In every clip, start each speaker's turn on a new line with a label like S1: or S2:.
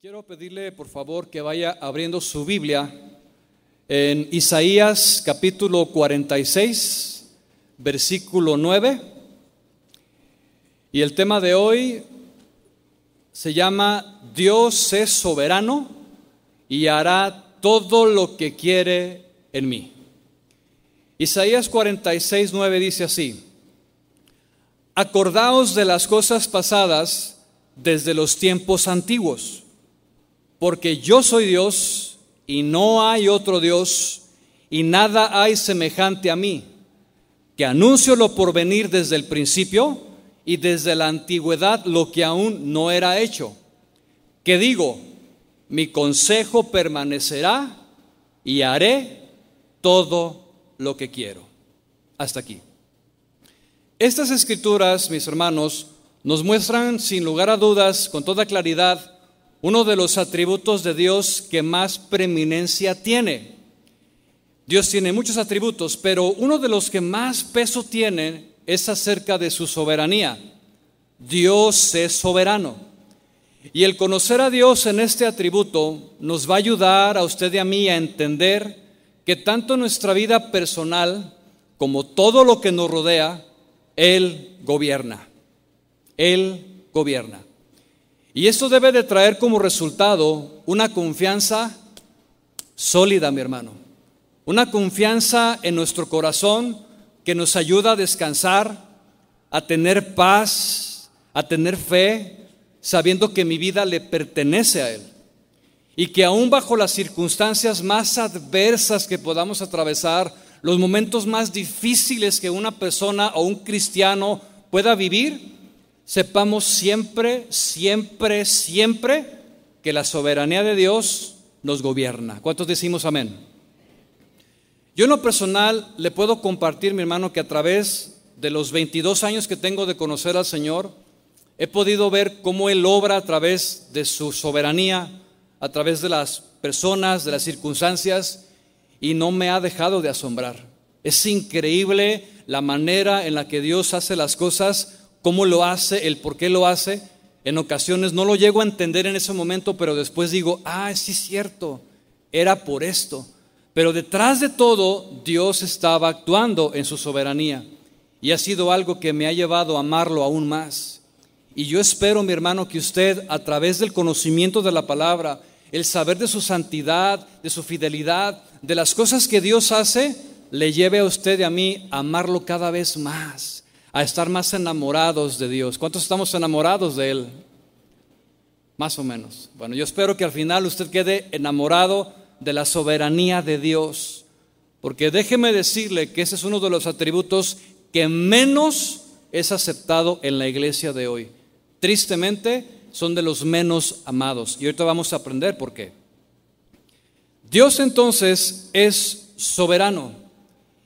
S1: Quiero pedirle por favor que vaya abriendo su Biblia en Isaías capítulo 46, versículo 9. Y el tema de hoy se llama Dios es soberano y hará todo lo que quiere en mí. Isaías 46, 9 dice así, Acordaos de las cosas pasadas desde los tiempos antiguos porque yo soy Dios y no hay otro Dios y nada hay semejante a mí, que anuncio lo por venir desde el principio y desde la antigüedad lo que aún no era hecho. Que digo, mi consejo permanecerá y haré todo lo que quiero. Hasta aquí. Estas escrituras, mis hermanos, nos muestran sin lugar a dudas, con toda claridad, uno de los atributos de Dios que más preeminencia tiene. Dios tiene muchos atributos, pero uno de los que más peso tiene es acerca de su soberanía. Dios es soberano. Y el conocer a Dios en este atributo nos va a ayudar a usted y a mí a entender que tanto nuestra vida personal como todo lo que nos rodea, Él gobierna. Él gobierna. Y esto debe de traer como resultado una confianza sólida, mi hermano. Una confianza en nuestro corazón que nos ayuda a descansar, a tener paz, a tener fe, sabiendo que mi vida le pertenece a Él. Y que aún bajo las circunstancias más adversas que podamos atravesar, los momentos más difíciles que una persona o un cristiano pueda vivir, sepamos siempre, siempre, siempre que la soberanía de Dios nos gobierna. ¿Cuántos decimos amén? Yo en lo personal le puedo compartir, mi hermano, que a través de los 22 años que tengo de conocer al Señor, he podido ver cómo Él obra a través de su soberanía, a través de las personas, de las circunstancias, y no me ha dejado de asombrar. Es increíble la manera en la que Dios hace las cosas cómo lo hace, el por qué lo hace. En ocasiones no lo llego a entender en ese momento, pero después digo, ah, sí es cierto, era por esto. Pero detrás de todo, Dios estaba actuando en su soberanía. Y ha sido algo que me ha llevado a amarlo aún más. Y yo espero, mi hermano, que usted, a través del conocimiento de la palabra, el saber de su santidad, de su fidelidad, de las cosas que Dios hace, le lleve a usted y a mí a amarlo cada vez más a estar más enamorados de Dios. ¿Cuántos estamos enamorados de Él? Más o menos. Bueno, yo espero que al final usted quede enamorado de la soberanía de Dios. Porque déjeme decirle que ese es uno de los atributos que menos es aceptado en la iglesia de hoy. Tristemente, son de los menos amados. Y ahorita vamos a aprender por qué. Dios entonces es soberano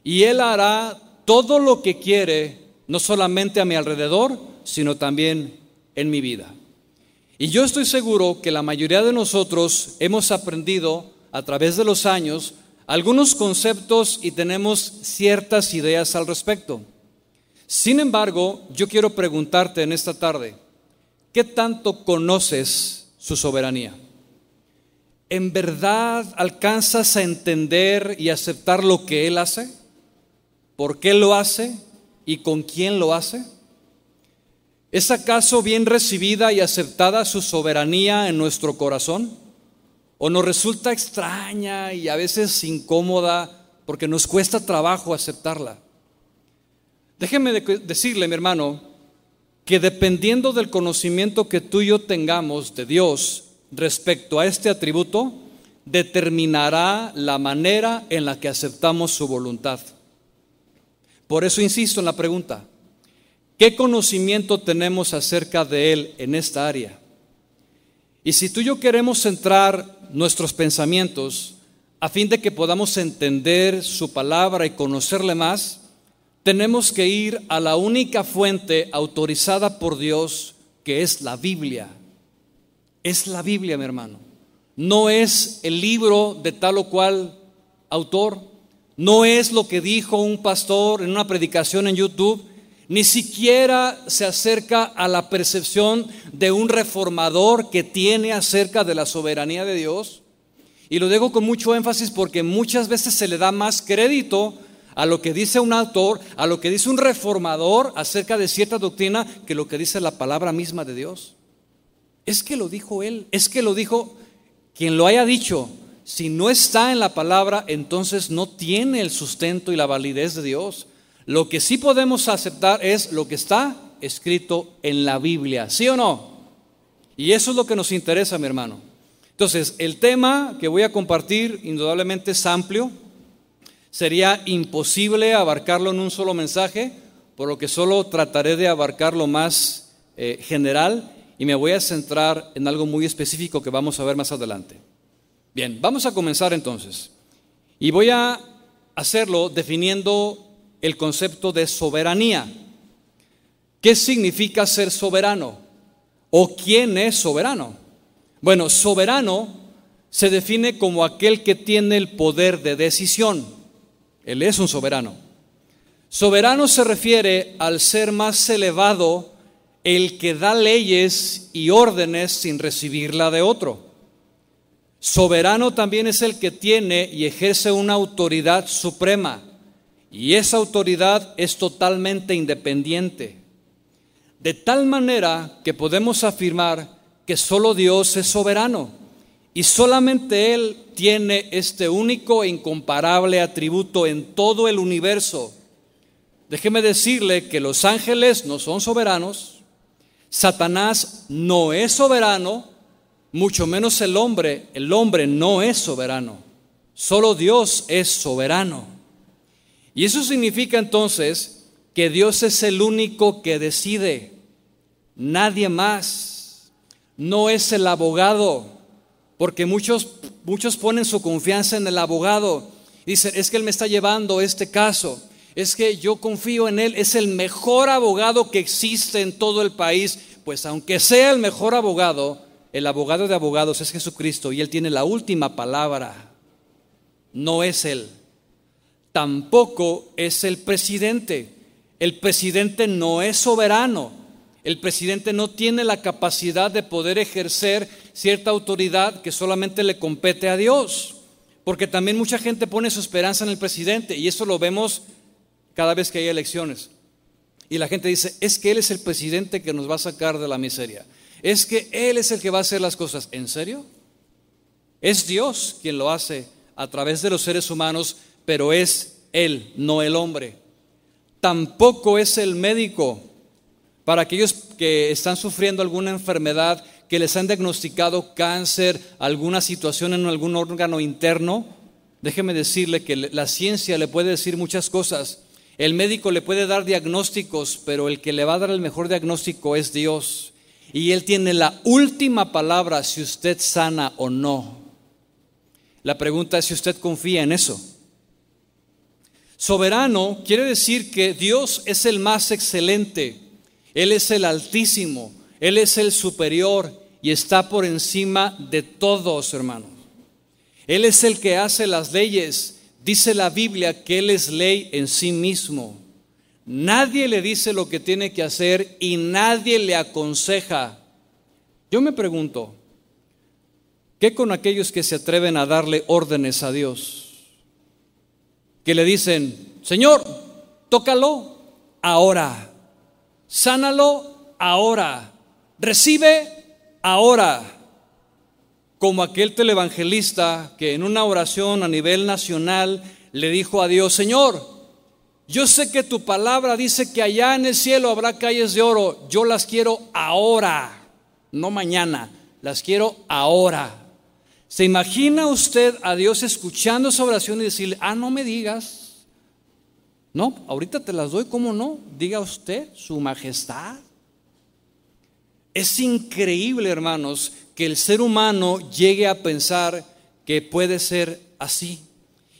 S1: y Él hará todo lo que quiere no solamente a mi alrededor, sino también en mi vida. Y yo estoy seguro que la mayoría de nosotros hemos aprendido a través de los años algunos conceptos y tenemos ciertas ideas al respecto. Sin embargo, yo quiero preguntarte en esta tarde, ¿qué tanto conoces su soberanía? ¿En verdad alcanzas a entender y aceptar lo que Él hace? ¿Por qué lo hace? Y con quién lo hace? ¿Es acaso bien recibida y aceptada su soberanía en nuestro corazón? ¿O nos resulta extraña y a veces incómoda porque nos cuesta trabajo aceptarla? Déjeme decirle, mi hermano, que dependiendo del conocimiento que tú y yo tengamos de Dios respecto a este atributo, determinará la manera en la que aceptamos su voluntad. Por eso insisto en la pregunta, ¿qué conocimiento tenemos acerca de Él en esta área? Y si tú y yo queremos centrar nuestros pensamientos a fin de que podamos entender su palabra y conocerle más, tenemos que ir a la única fuente autorizada por Dios, que es la Biblia. Es la Biblia, mi hermano. No es el libro de tal o cual autor. No es lo que dijo un pastor en una predicación en YouTube, Ni siquiera se acerca a la percepción de un reformador que tiene acerca de la soberanía de Dios. Y lo digo con mucho énfasis porque muchas veces se le da más crédito a lo que dice un autor, a lo que dice un reformador acerca de cierta doctrina, que lo que dice la palabra misma de Dios. Es que lo dijo él, es que lo dijo quien lo haya dicho. Si no está en la palabra, entonces no tiene el sustento y la validez de Dios. Lo que sí podemos aceptar es lo que está escrito en la Biblia, ¿sí o no? Y eso es lo que nos interesa, mi hermano. Entonces, el tema que voy a compartir indudablemente es amplio. Sería imposible abarcarlo en un solo mensaje, por lo que solo trataré de abarcar lo más eh, general y me voy a centrar en algo muy específico que vamos a ver más adelante. Bien, vamos a comenzar entonces. Y voy a hacerlo definiendo el concepto de soberanía. ¿Qué significa ser soberano? ¿O quién es soberano? Bueno, soberano se define como aquel que tiene el poder de decisión. Él es un soberano. Soberano se refiere al ser más elevado, el que da leyes y órdenes sin recibirla de otro. Soberano también es el que tiene y ejerce una autoridad suprema. Y esa autoridad es totalmente independiente. De tal manera que podemos afirmar que solo Dios es soberano y solamente Él tiene este único e incomparable atributo en todo el universo. Déjeme decirle que los ángeles no son soberanos, Satanás no es soberano, mucho menos el hombre, el hombre no es soberano, solo Dios es soberano. Y eso significa entonces que Dios es el único que decide, nadie más. No es el abogado, porque muchos, muchos ponen su confianza en el abogado. Dicen, es que él me está llevando este caso, es que yo confío en él, es el mejor abogado que existe en todo el país. Pues aunque sea el mejor abogado, el abogado de abogados es Jesucristo y él tiene la última palabra, no es él tampoco es el presidente. El presidente no es soberano. El presidente no tiene la capacidad de poder ejercer cierta autoridad que solamente le compete a Dios. Porque también mucha gente pone su esperanza en el presidente y eso lo vemos cada vez que hay elecciones. Y la gente dice, es que Él es el presidente que nos va a sacar de la miseria. Es que Él es el que va a hacer las cosas. ¿En serio? Es Dios quien lo hace a través de los seres humanos pero es Él, no el hombre. Tampoco es el médico. Para aquellos que están sufriendo alguna enfermedad, que les han diagnosticado cáncer, alguna situación en algún órgano interno, déjeme decirle que la ciencia le puede decir muchas cosas. El médico le puede dar diagnósticos, pero el que le va a dar el mejor diagnóstico es Dios. Y Él tiene la última palabra si usted sana o no. La pregunta es si usted confía en eso. Soberano quiere decir que Dios es el más excelente, Él es el altísimo, Él es el superior y está por encima de todos, hermanos. Él es el que hace las leyes. Dice la Biblia que Él es ley en sí mismo. Nadie le dice lo que tiene que hacer y nadie le aconseja. Yo me pregunto, ¿qué con aquellos que se atreven a darle órdenes a Dios? que le dicen, Señor, tócalo ahora, sánalo ahora, recibe ahora. Como aquel televangelista que en una oración a nivel nacional le dijo a Dios, Señor, yo sé que tu palabra dice que allá en el cielo habrá calles de oro, yo las quiero ahora, no mañana, las quiero ahora. ¿Se imagina usted a Dios escuchando esa oración y decirle, ah, no me digas? No, ahorita te las doy, ¿cómo no? Diga usted, su majestad. Es increíble, hermanos, que el ser humano llegue a pensar que puede ser así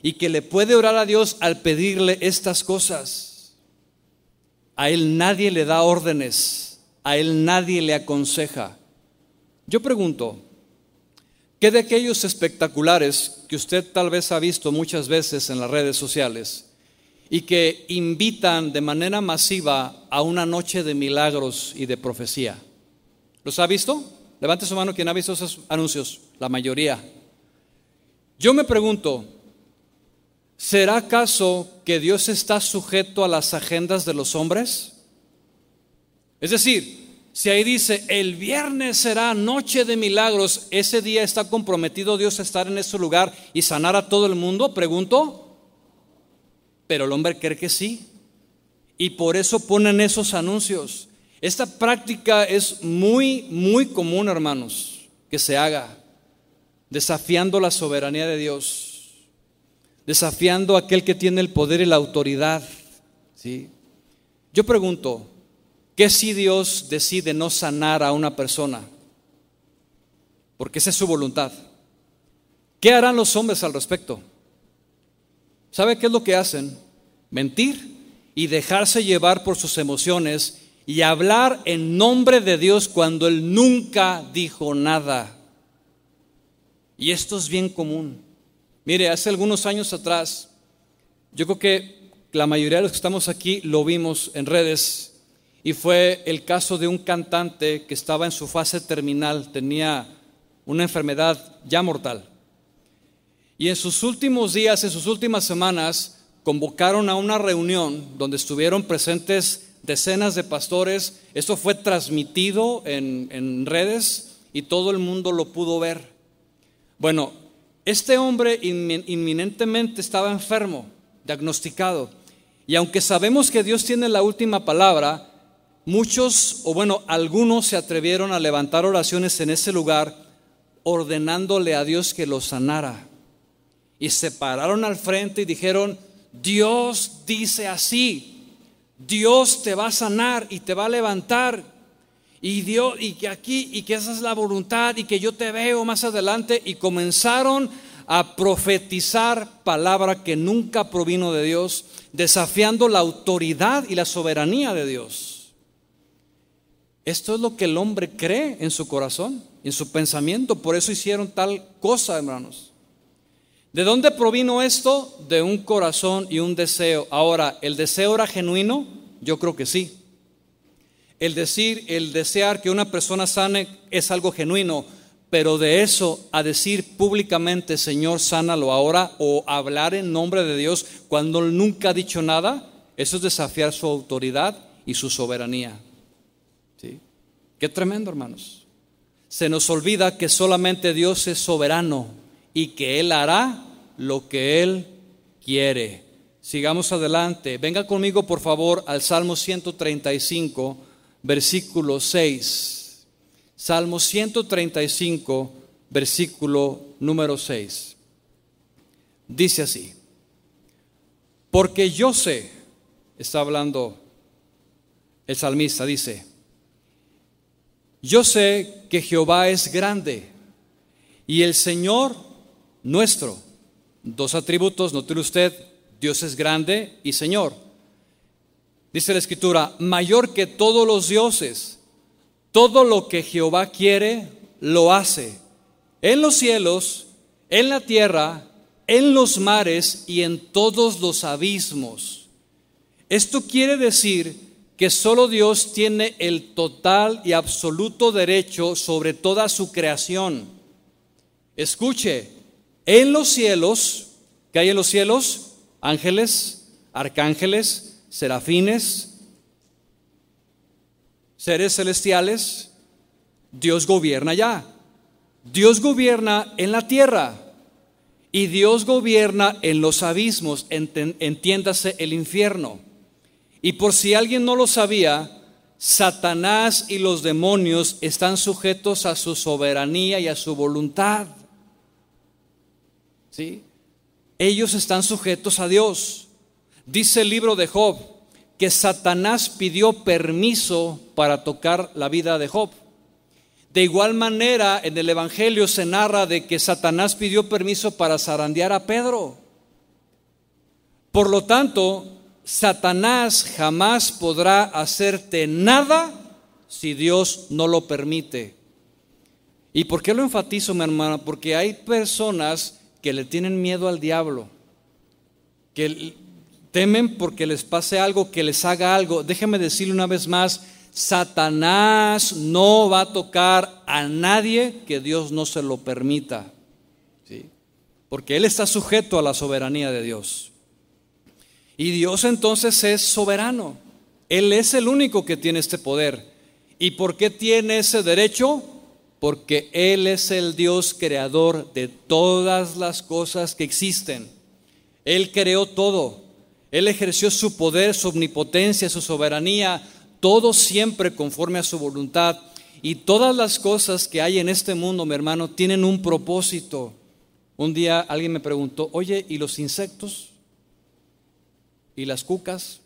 S1: y que le puede orar a Dios al pedirle estas cosas. A él nadie le da órdenes, a él nadie le aconseja. Yo pregunto, ¿Qué de aquellos espectaculares que usted tal vez ha visto muchas veces en las redes sociales y que invitan de manera masiva a una noche de milagros y de profecía. ¿Los ha visto? Levante su mano quien ha visto esos anuncios, la mayoría. Yo me pregunto, ¿será acaso que Dios está sujeto a las agendas de los hombres? Es decir, si ahí dice, el viernes será noche de milagros, ¿ese día está comprometido Dios a estar en ese lugar y sanar a todo el mundo? Pregunto. Pero el hombre cree que sí. Y por eso ponen esos anuncios. Esta práctica es muy, muy común, hermanos, que se haga, desafiando la soberanía de Dios, desafiando a aquel que tiene el poder y la autoridad. ¿sí? Yo pregunto, ¿Qué si Dios decide no sanar a una persona? Porque esa es su voluntad. ¿Qué harán los hombres al respecto? ¿Sabe qué es lo que hacen? Mentir y dejarse llevar por sus emociones y hablar en nombre de Dios cuando Él nunca dijo nada. Y esto es bien común. Mire, hace algunos años atrás, yo creo que la mayoría de los que estamos aquí lo vimos en redes y fue el caso de un cantante que estaba en su fase terminal, tenía una enfermedad ya mortal. Y en sus últimos días, en sus últimas semanas, convocaron a una reunión donde estuvieron presentes decenas de pastores. Esto fue transmitido en, en redes y todo el mundo lo pudo ver. Bueno, este hombre inminentemente estaba enfermo, diagnosticado. Y aunque sabemos que Dios tiene la última palabra, Muchos, o bueno, algunos se atrevieron a levantar oraciones en ese lugar ordenándole a Dios que lo sanara. Y se pararon al frente y dijeron, Dios dice así, Dios te va a sanar y te va a levantar. Y Dios, y que aquí, y que esa es la voluntad, y que yo te veo más adelante. Y comenzaron a profetizar palabra que nunca provino de Dios, desafiando la autoridad y la soberanía de Dios. Esto es lo que el hombre cree en su corazón, en su pensamiento. Por eso hicieron tal cosa, hermanos. ¿De dónde provino esto? De un corazón y un deseo. Ahora, ¿el deseo era genuino? Yo creo que sí. El decir, el desear que una persona sane es algo genuino, pero de eso a decir públicamente, Señor, sánalo ahora, o hablar en nombre de Dios cuando nunca ha dicho nada, eso es desafiar su autoridad y su soberanía. Qué tremendo, hermanos. Se nos olvida que solamente Dios es soberano y que Él hará lo que Él quiere. Sigamos adelante. Venga conmigo, por favor, al Salmo 135, versículo 6. Salmo 135, versículo número 6. Dice así, porque yo sé, está hablando el salmista, dice, yo sé que Jehová es grande y el Señor nuestro. Dos atributos, note usted, Dios es grande y Señor. Dice la Escritura, mayor que todos los dioses. Todo lo que Jehová quiere, lo hace. En los cielos, en la tierra, en los mares y en todos los abismos. Esto quiere decir que solo Dios tiene el total y absoluto derecho sobre toda su creación. Escuche, en los cielos, ¿qué hay en los cielos? Ángeles, arcángeles, serafines, seres celestiales. Dios gobierna ya. Dios gobierna en la tierra y Dios gobierna en los abismos, entiéndase el infierno. Y por si alguien no lo sabía, Satanás y los demonios están sujetos a su soberanía y a su voluntad. ¿Sí? Ellos están sujetos a Dios. Dice el libro de Job que Satanás pidió permiso para tocar la vida de Job. De igual manera, en el Evangelio se narra de que Satanás pidió permiso para zarandear a Pedro. Por lo tanto, Satanás jamás podrá hacerte nada si Dios no lo permite. ¿Y por qué lo enfatizo, mi hermana? Porque hay personas que le tienen miedo al diablo, que Temen porque les pase algo, que les haga algo. Déjeme decirle una vez más, Satanás no va a tocar a nadie que Dios no se lo permita. ¿sí? Porque Él está sujeto a la soberanía de Dios. Y Dios entonces es soberano. Él es el único que tiene este poder. ¿Y por qué tiene ese derecho? Porque Él es el Dios creador de todas las cosas que existen. Él creó todo. Él ejerció su poder, su omnipotencia, su soberanía, todo siempre conforme a su voluntad. Y todas las cosas que hay en este mundo, mi hermano, tienen un propósito. Un día alguien me preguntó, oye, ¿y los insectos? ¿Y las cucas?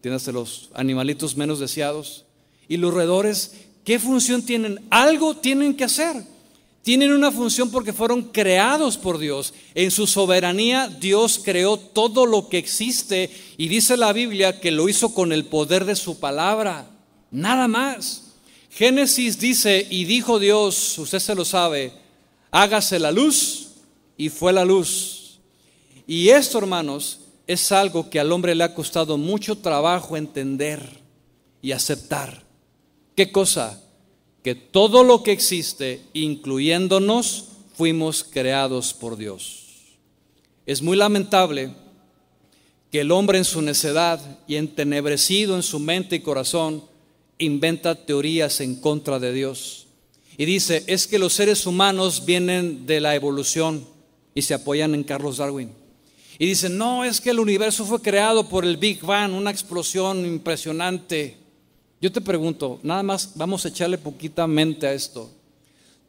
S1: Tienes los animalitos menos deseados. ¿Y los roedores? ¿Qué función tienen? Algo tienen que hacer tienen una función porque fueron creados por Dios. En su soberanía Dios creó todo lo que existe y dice la Biblia que lo hizo con el poder de su palabra. Nada más. Génesis dice, y dijo Dios, usted se lo sabe, hágase la luz y fue la luz. Y esto, hermanos, es algo que al hombre le ha costado mucho trabajo entender y aceptar. ¿Qué cosa? Que todo lo que existe, incluyéndonos, fuimos creados por Dios. Es muy lamentable que el hombre en su necedad y entenebrecido en su mente y corazón inventa teorías en contra de Dios. Y dice, es que los seres humanos vienen de la evolución y se apoyan en Carlos Darwin. Y dice, no, es que el universo fue creado por el Big Bang, una explosión impresionante. Yo te pregunto, nada más vamos a echarle poquita mente a esto.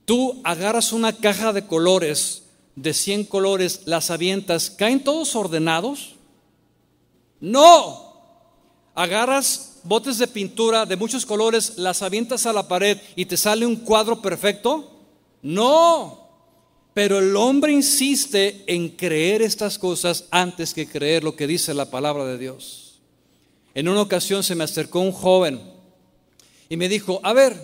S1: Tú agarras una caja de colores, de 100 colores, las avientas, ¿caen todos ordenados? No. Agarras botes de pintura de muchos colores, las avientas a la pared y te sale un cuadro perfecto? No. Pero el hombre insiste en creer estas cosas antes que creer lo que dice la palabra de Dios. En una ocasión se me acercó un joven y me dijo, a ver,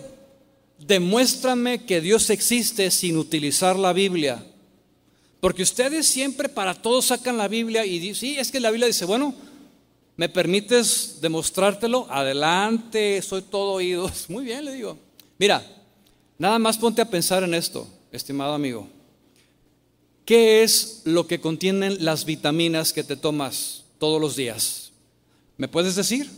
S1: demuéstrame que Dios existe sin utilizar la Biblia. Porque ustedes siempre para todos sacan la Biblia y dicen, sí, es que la Biblia dice, bueno, ¿me permites demostrártelo? Adelante, soy todo oídos. Muy bien, le digo. Mira, nada más ponte a pensar en esto, estimado amigo. ¿Qué es lo que contienen las vitaminas que te tomas todos los días? ¿Me puedes decir?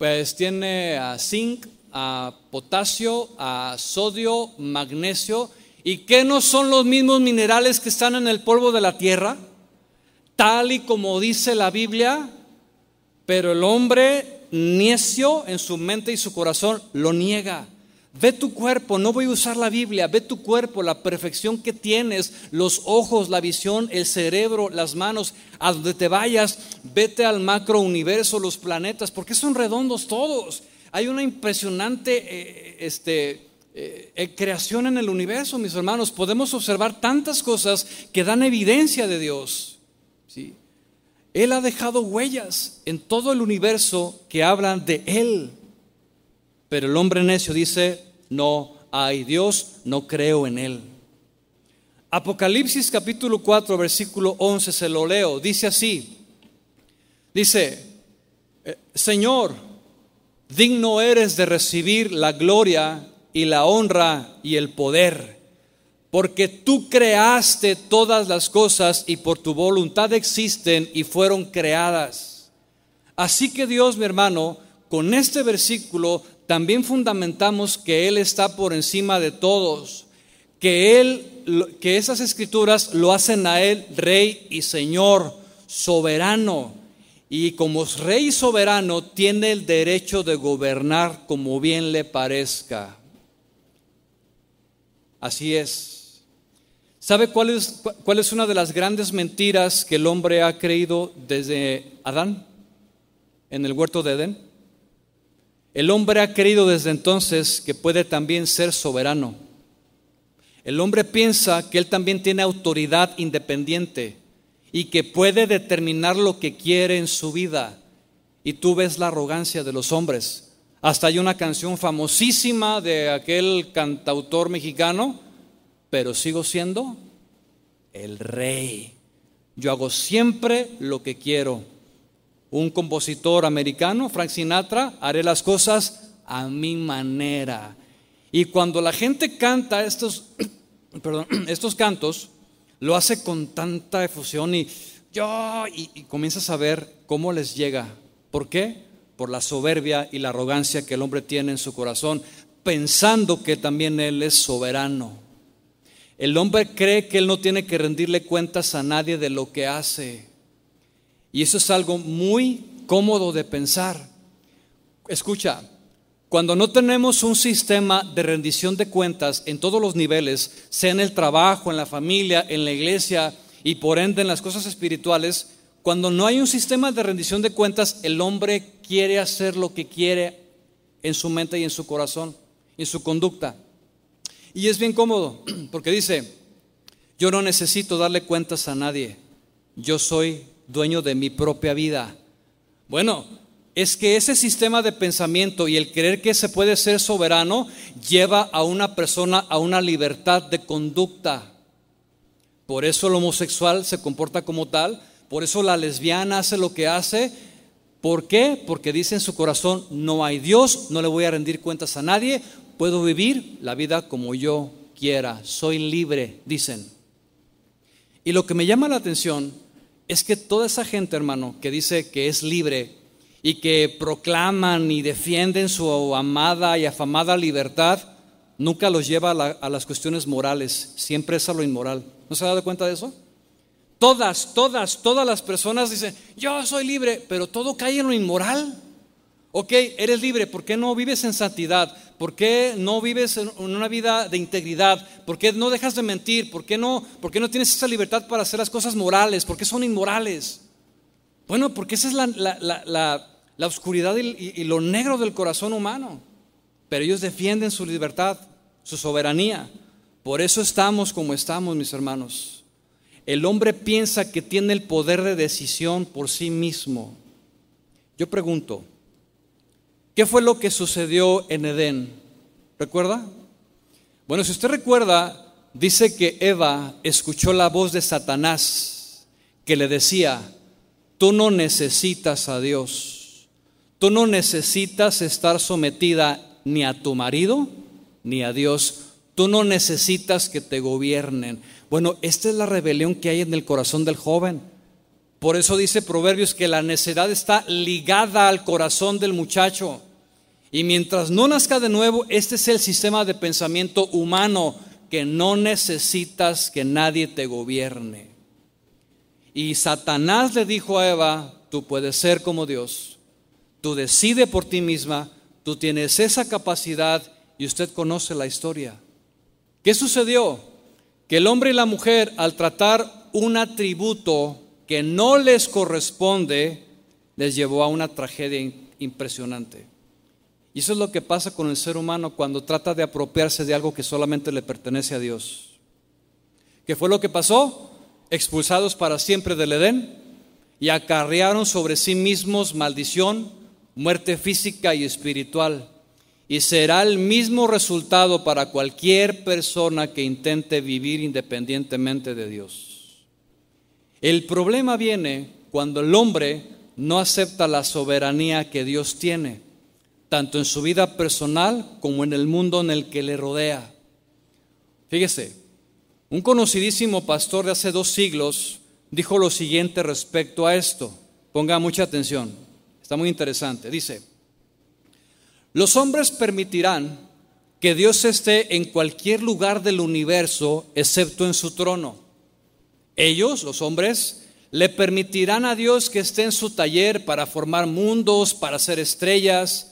S1: Pues tiene a zinc, a potasio, a sodio, magnesio, y que no son los mismos minerales que están en el polvo de la tierra, tal y como dice la Biblia, pero el hombre necio en su mente y su corazón lo niega. Ve tu cuerpo, no voy a usar la Biblia, ve tu cuerpo, la perfección que tienes, los ojos, la visión, el cerebro, las manos, a donde te vayas, vete al macro universo, los planetas, porque son redondos todos. Hay una impresionante eh, este, eh, eh, creación en el universo, mis hermanos. Podemos observar tantas cosas que dan evidencia de Dios. ¿sí? Él ha dejado huellas en todo el universo que hablan de Él. Pero el hombre necio dice, no hay Dios, no creo en Él. Apocalipsis capítulo 4, versículo 11, se lo leo, dice así, dice, eh, Señor, digno eres de recibir la gloria y la honra y el poder, porque tú creaste todas las cosas y por tu voluntad existen y fueron creadas. Así que Dios, mi hermano, con este versículo también fundamentamos que Él está por encima de todos, que Él, que esas escrituras lo hacen a Él Rey y Señor, soberano. Y como Rey y soberano tiene el derecho de gobernar como bien le parezca. Así es. ¿Sabe cuál es, cuál es una de las grandes mentiras que el hombre ha creído desde Adán en el huerto de Edén? El hombre ha creído desde entonces que puede también ser soberano. El hombre piensa que él también tiene autoridad independiente y que puede determinar lo que quiere en su vida. Y tú ves la arrogancia de los hombres. Hasta hay una canción famosísima de aquel cantautor mexicano, pero sigo siendo el rey. Yo hago siempre lo que quiero. Un compositor americano, Frank Sinatra, haré las cosas a mi manera. Y cuando la gente canta estos, estos cantos, lo hace con tanta efusión y yo, y comienzas a ver cómo les llega. ¿Por qué? Por la soberbia y la arrogancia que el hombre tiene en su corazón, pensando que también él es soberano. El hombre cree que él no tiene que rendirle cuentas a nadie de lo que hace. Y eso es algo muy cómodo de pensar. Escucha, cuando no tenemos un sistema de rendición de cuentas en todos los niveles, sea en el trabajo, en la familia, en la iglesia y por ende en las cosas espirituales, cuando no hay un sistema de rendición de cuentas, el hombre quiere hacer lo que quiere en su mente y en su corazón, en su conducta. Y es bien cómodo, porque dice, yo no necesito darle cuentas a nadie, yo soy dueño de mi propia vida. Bueno, es que ese sistema de pensamiento y el creer que se puede ser soberano lleva a una persona a una libertad de conducta. Por eso el homosexual se comporta como tal, por eso la lesbiana hace lo que hace. ¿Por qué? Porque dice en su corazón, no hay Dios, no le voy a rendir cuentas a nadie, puedo vivir la vida como yo quiera, soy libre, dicen. Y lo que me llama la atención es que toda esa gente, hermano, que dice que es libre y que proclaman y defienden su amada y afamada libertad, nunca los lleva a, las cuestiones morales, siempre es a lo inmoral. ¿No se ha dado cuenta de eso? Todas, todas, todas las personas dicen, yo soy libre, pero todo cae en lo inmoral. Ok, eres libre, ¿por qué no vives en santidad? ¿Por qué no vives en una vida de integridad? ¿Por qué no dejas de mentir? ¿Por qué no, por qué no tienes esa libertad para hacer las cosas morales? ¿Por qué son inmorales? Bueno, porque esa es la, oscuridad y, y lo negro del corazón humano. Pero ellos defienden su libertad, su soberanía. Por eso estamos como estamos, mis hermanos. El hombre piensa que tiene el poder de decisión por sí mismo. Yo pregunto, ¿Qué fue lo que sucedió en Edén? ¿Recuerda? Bueno, si usted recuerda, dice que Eva escuchó la voz de Satanás que le decía, tú no necesitas a Dios, tú no necesitas estar sometida ni a tu marido ni a Dios, tú no necesitas que te gobiernen. Bueno, esta es la rebelión que hay en el corazón del joven. Por eso dice Proverbios que la necedad está ligada al corazón del muchacho. Y mientras no nazca de nuevo, este es el sistema de pensamiento humano, que no necesitas que nadie te gobierne. Y Satanás le dijo a Eva, tú puedes ser como Dios, tú decides por ti misma, tú tienes esa capacidad y usted conoce la historia. ¿Qué sucedió? Que el hombre y la mujer al tratar un atributo que no les corresponde, les llevó a una tragedia impresionante. Y eso es lo que pasa con el ser humano cuando trata de apropiarse de algo que solamente le pertenece a Dios. ¿Qué fue lo que pasó? Expulsados para siempre del Edén y acarrearon sobre sí mismos maldición, muerte física y espiritual. Y será el mismo resultado para cualquier persona que intente vivir independientemente de Dios. El problema viene cuando el hombre no acepta la soberanía que Dios tiene tanto en su vida personal como en el mundo en el que le rodea. Fíjese, un conocidísimo pastor de hace dos siglos dijo lo siguiente respecto a esto. Ponga mucha atención, está muy interesante. Dice, los hombres permitirán que Dios esté en cualquier lugar del universo excepto en su trono. Ellos, los hombres, le permitirán a Dios que esté en su taller para formar mundos, para hacer estrellas,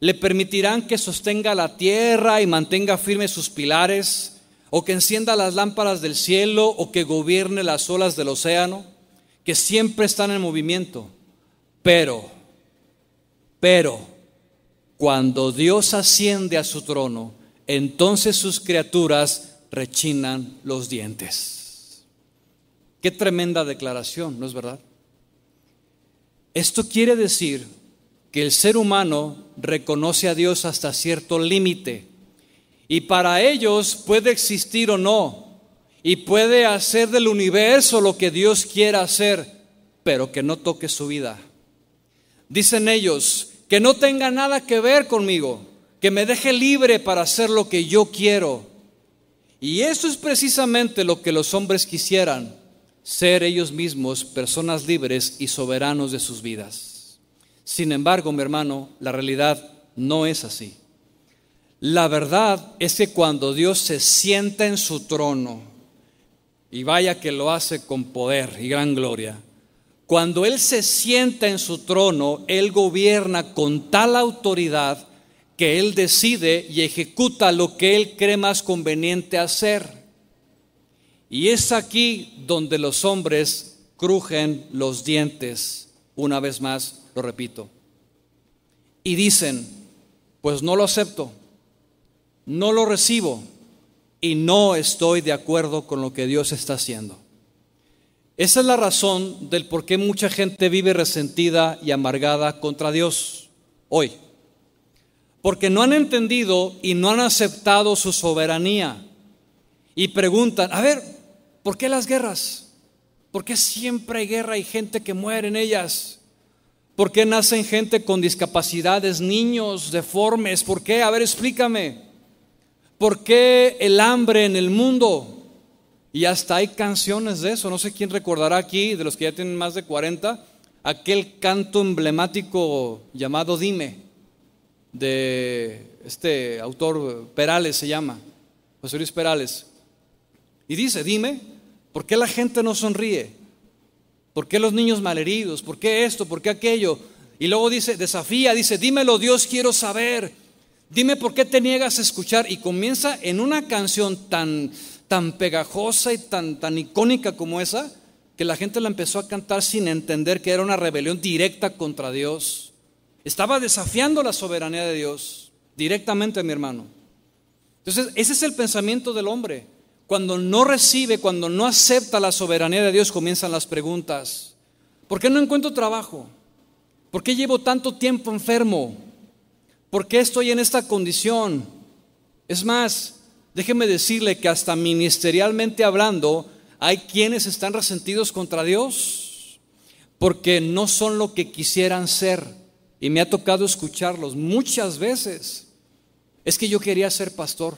S1: le permitirán que sostenga la tierra y mantenga firmes sus pilares, o que encienda las lámparas del cielo, o que gobierne las olas del océano, que siempre están en movimiento. Pero, pero, cuando Dios asciende a su trono, entonces sus criaturas rechinan los dientes. Qué tremenda declaración, ¿no es verdad? Esto quiere decir que el ser humano reconoce a Dios hasta cierto límite. Y para ellos puede existir o no. Y puede hacer del universo lo que Dios quiera hacer, pero que no toque su vida. Dicen ellos, que no tenga nada que ver conmigo, que me deje libre para hacer lo que yo quiero. Y eso es precisamente lo que los hombres quisieran, ser ellos mismos personas libres y soberanos de sus vidas. Sin embargo, mi hermano, la realidad no es así. La verdad es que cuando Dios se sienta en su trono, y vaya que lo hace con poder y gran gloria, cuando Él se sienta en su trono, Él gobierna con tal autoridad que Él decide y ejecuta lo que Él cree más conveniente hacer. Y es aquí donde los hombres crujen los dientes, una vez más, lo repito. Y dicen, pues no lo acepto no lo recibo y no estoy de acuerdo con lo que Dios está haciendo. Esa es la razón del por qué mucha gente vive resentida y amargada contra Dios hoy. Porque no han entendido y no han aceptado su soberanía. Y preguntan, a ver, ¿por qué las guerras? ¿Por qué siempre hay guerra y gente que muere en ellas? ¿Por qué nacen gente con discapacidades, niños deformes? ¿Por qué? A ver, explícame. ¿Por qué el hambre en el mundo? Y hasta hay canciones de eso. No sé quién recordará aquí, de los que ya tienen más de 40, aquel canto emblemático llamado Dime, de este autor Perales se llama, José Luis Perales. Y dice, dime, ¿por qué la gente no sonríe? ¿Por qué los niños malheridos? ¿Por qué esto? ¿Por qué aquello? Y luego dice, desafía, dice, dímelo Dios, quiero saber. Dime por qué te niegas a escuchar. Y comienza en una canción tan, tan pegajosa y tan, tan icónica como esa, que la gente la empezó a cantar sin entender que era una rebelión directa contra Dios. Estaba desafiando la soberanía de Dios directamente, mi hermano. Entonces, ese es el pensamiento del hombre. Cuando no recibe, cuando no acepta la soberanía de Dios, comienzan las preguntas. ¿Por qué no encuentro trabajo? ¿Por qué llevo tanto tiempo enfermo? ¿Por qué estoy en esta condición? Es más, déjeme decirle que hasta ministerialmente hablando, hay quienes están resentidos contra Dios porque no son lo que quisieran ser. Y me ha tocado escucharlos muchas veces. Es que yo quería ser pastor.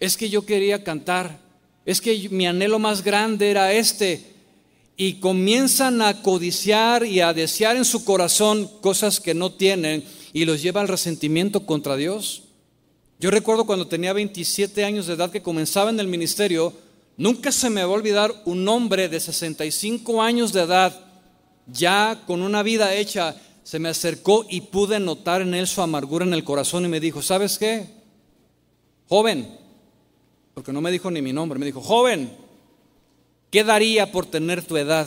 S1: Es que yo quería cantar. Es que mi anhelo más grande era este. Y comienzan a codiciar y a desear en su corazón cosas que no tienen y los lleva al resentimiento contra Dios. Yo recuerdo cuando tenía 27 años de edad que comenzaba en el ministerio, nunca se me va a olvidar un hombre de 65 años de edad, ya con una vida hecha, se me acercó y pude notar en él su amargura en el corazón y me dijo, ¿sabes qué? Joven, porque no me dijo ni mi nombre, me dijo, joven, ¿qué daría por tener tu edad?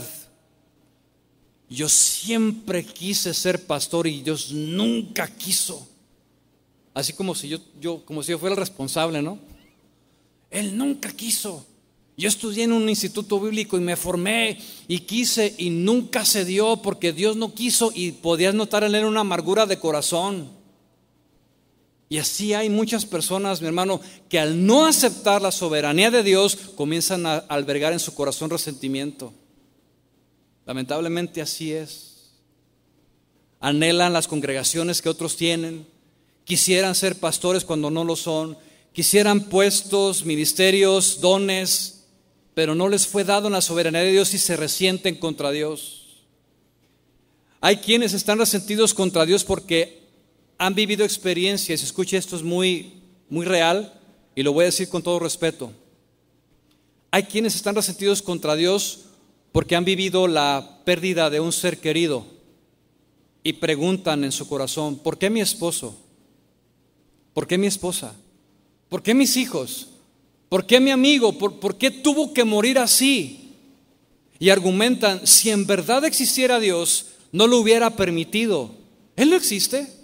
S1: Yo siempre quise ser pastor y Dios nunca quiso. Así como si yo, yo, como si yo fuera el responsable, ¿no? Él nunca quiso. Yo estudié en un instituto bíblico y me formé y quise y nunca se dio porque Dios no quiso y podías notar en él una amargura de corazón. Y así hay muchas personas, mi hermano, que al no aceptar la soberanía de Dios comienzan a albergar en su corazón resentimiento. Lamentablemente así es. Anhelan las congregaciones que otros tienen, quisieran ser pastores cuando no lo son, quisieran puestos, ministerios, dones, pero no les fue dado en la soberanía de Dios y se resienten contra Dios. Hay quienes están resentidos contra Dios porque han vivido experiencias, escuche esto es muy muy real y lo voy a decir con todo respeto. Hay quienes están resentidos contra Dios porque han vivido la pérdida de un ser querido y preguntan en su corazón, ¿por qué mi esposo? ¿Por qué mi esposa? ¿Por qué mis hijos? ¿Por qué mi amigo? ¿Por, qué tuvo que morir así? Y argumentan, si en verdad existiera Dios, no lo hubiera permitido. Él no existe.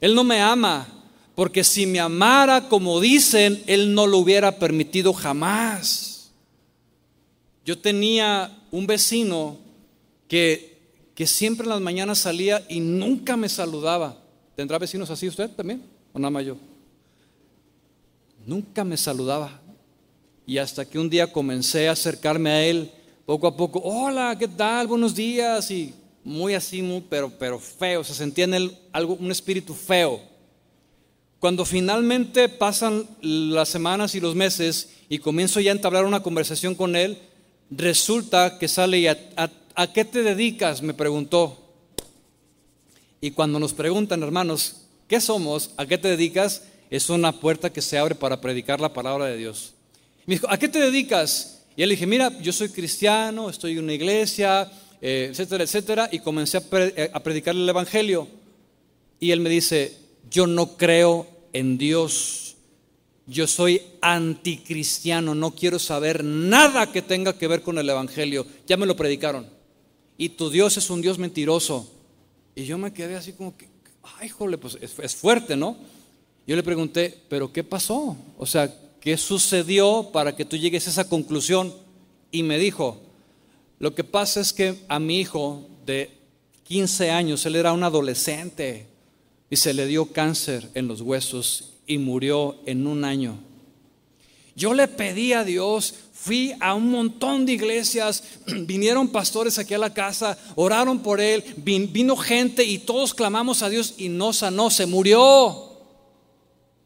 S1: Él no me ama. Porque si me amara como dicen, Él no lo hubiera permitido jamás. Yo tenía un vecino que, que siempre en las mañanas salía y nunca me saludaba. ¿Tendrá vecinos así usted también? ¿O nada más yo? Nunca me saludaba. Y hasta que un día comencé a acercarme a él, poco a poco, hola, ¿qué tal? Buenos días. Y muy así, muy, pero, pero feo, se sentía en él algo, un espíritu feo. Cuando finalmente pasan las semanas y los meses y comienzo ya a entablar una conversación con él, resulta que sale y a, qué te dedicas, me preguntó. Y cuando nos preguntan, hermanos, ¿qué somos? ¿A qué te dedicas? Es una puerta que se abre para predicar la palabra de Dios. Me dijo, ¿a qué te dedicas? Y él dije, mira, yo soy cristiano, estoy en una iglesia, eh, etcétera, etcétera, y comencé a, eh, a predicar el Evangelio. Y él me dice, yo no creo en Dios, yo soy anticristiano, no quiero saber nada que tenga que ver con el Evangelio, ya me lo predicaron. Y tu Dios es un Dios mentiroso. Y yo me quedé así como que, ay, jole, pues es, es fuerte, ¿no? Yo le pregunté, ¿pero qué pasó? O sea, ¿qué sucedió para que tú llegues a esa conclusión? Y me dijo, lo que pasa es que a mi hijo de 15 años, él era un adolescente y se le dio cáncer en los huesos y murió en un año. Yo le pedí a Dios, fui a un montón de iglesias, vinieron pastores aquí a la casa, oraron por él, vino gente y todos clamamos a Dios y no sanó, se murió.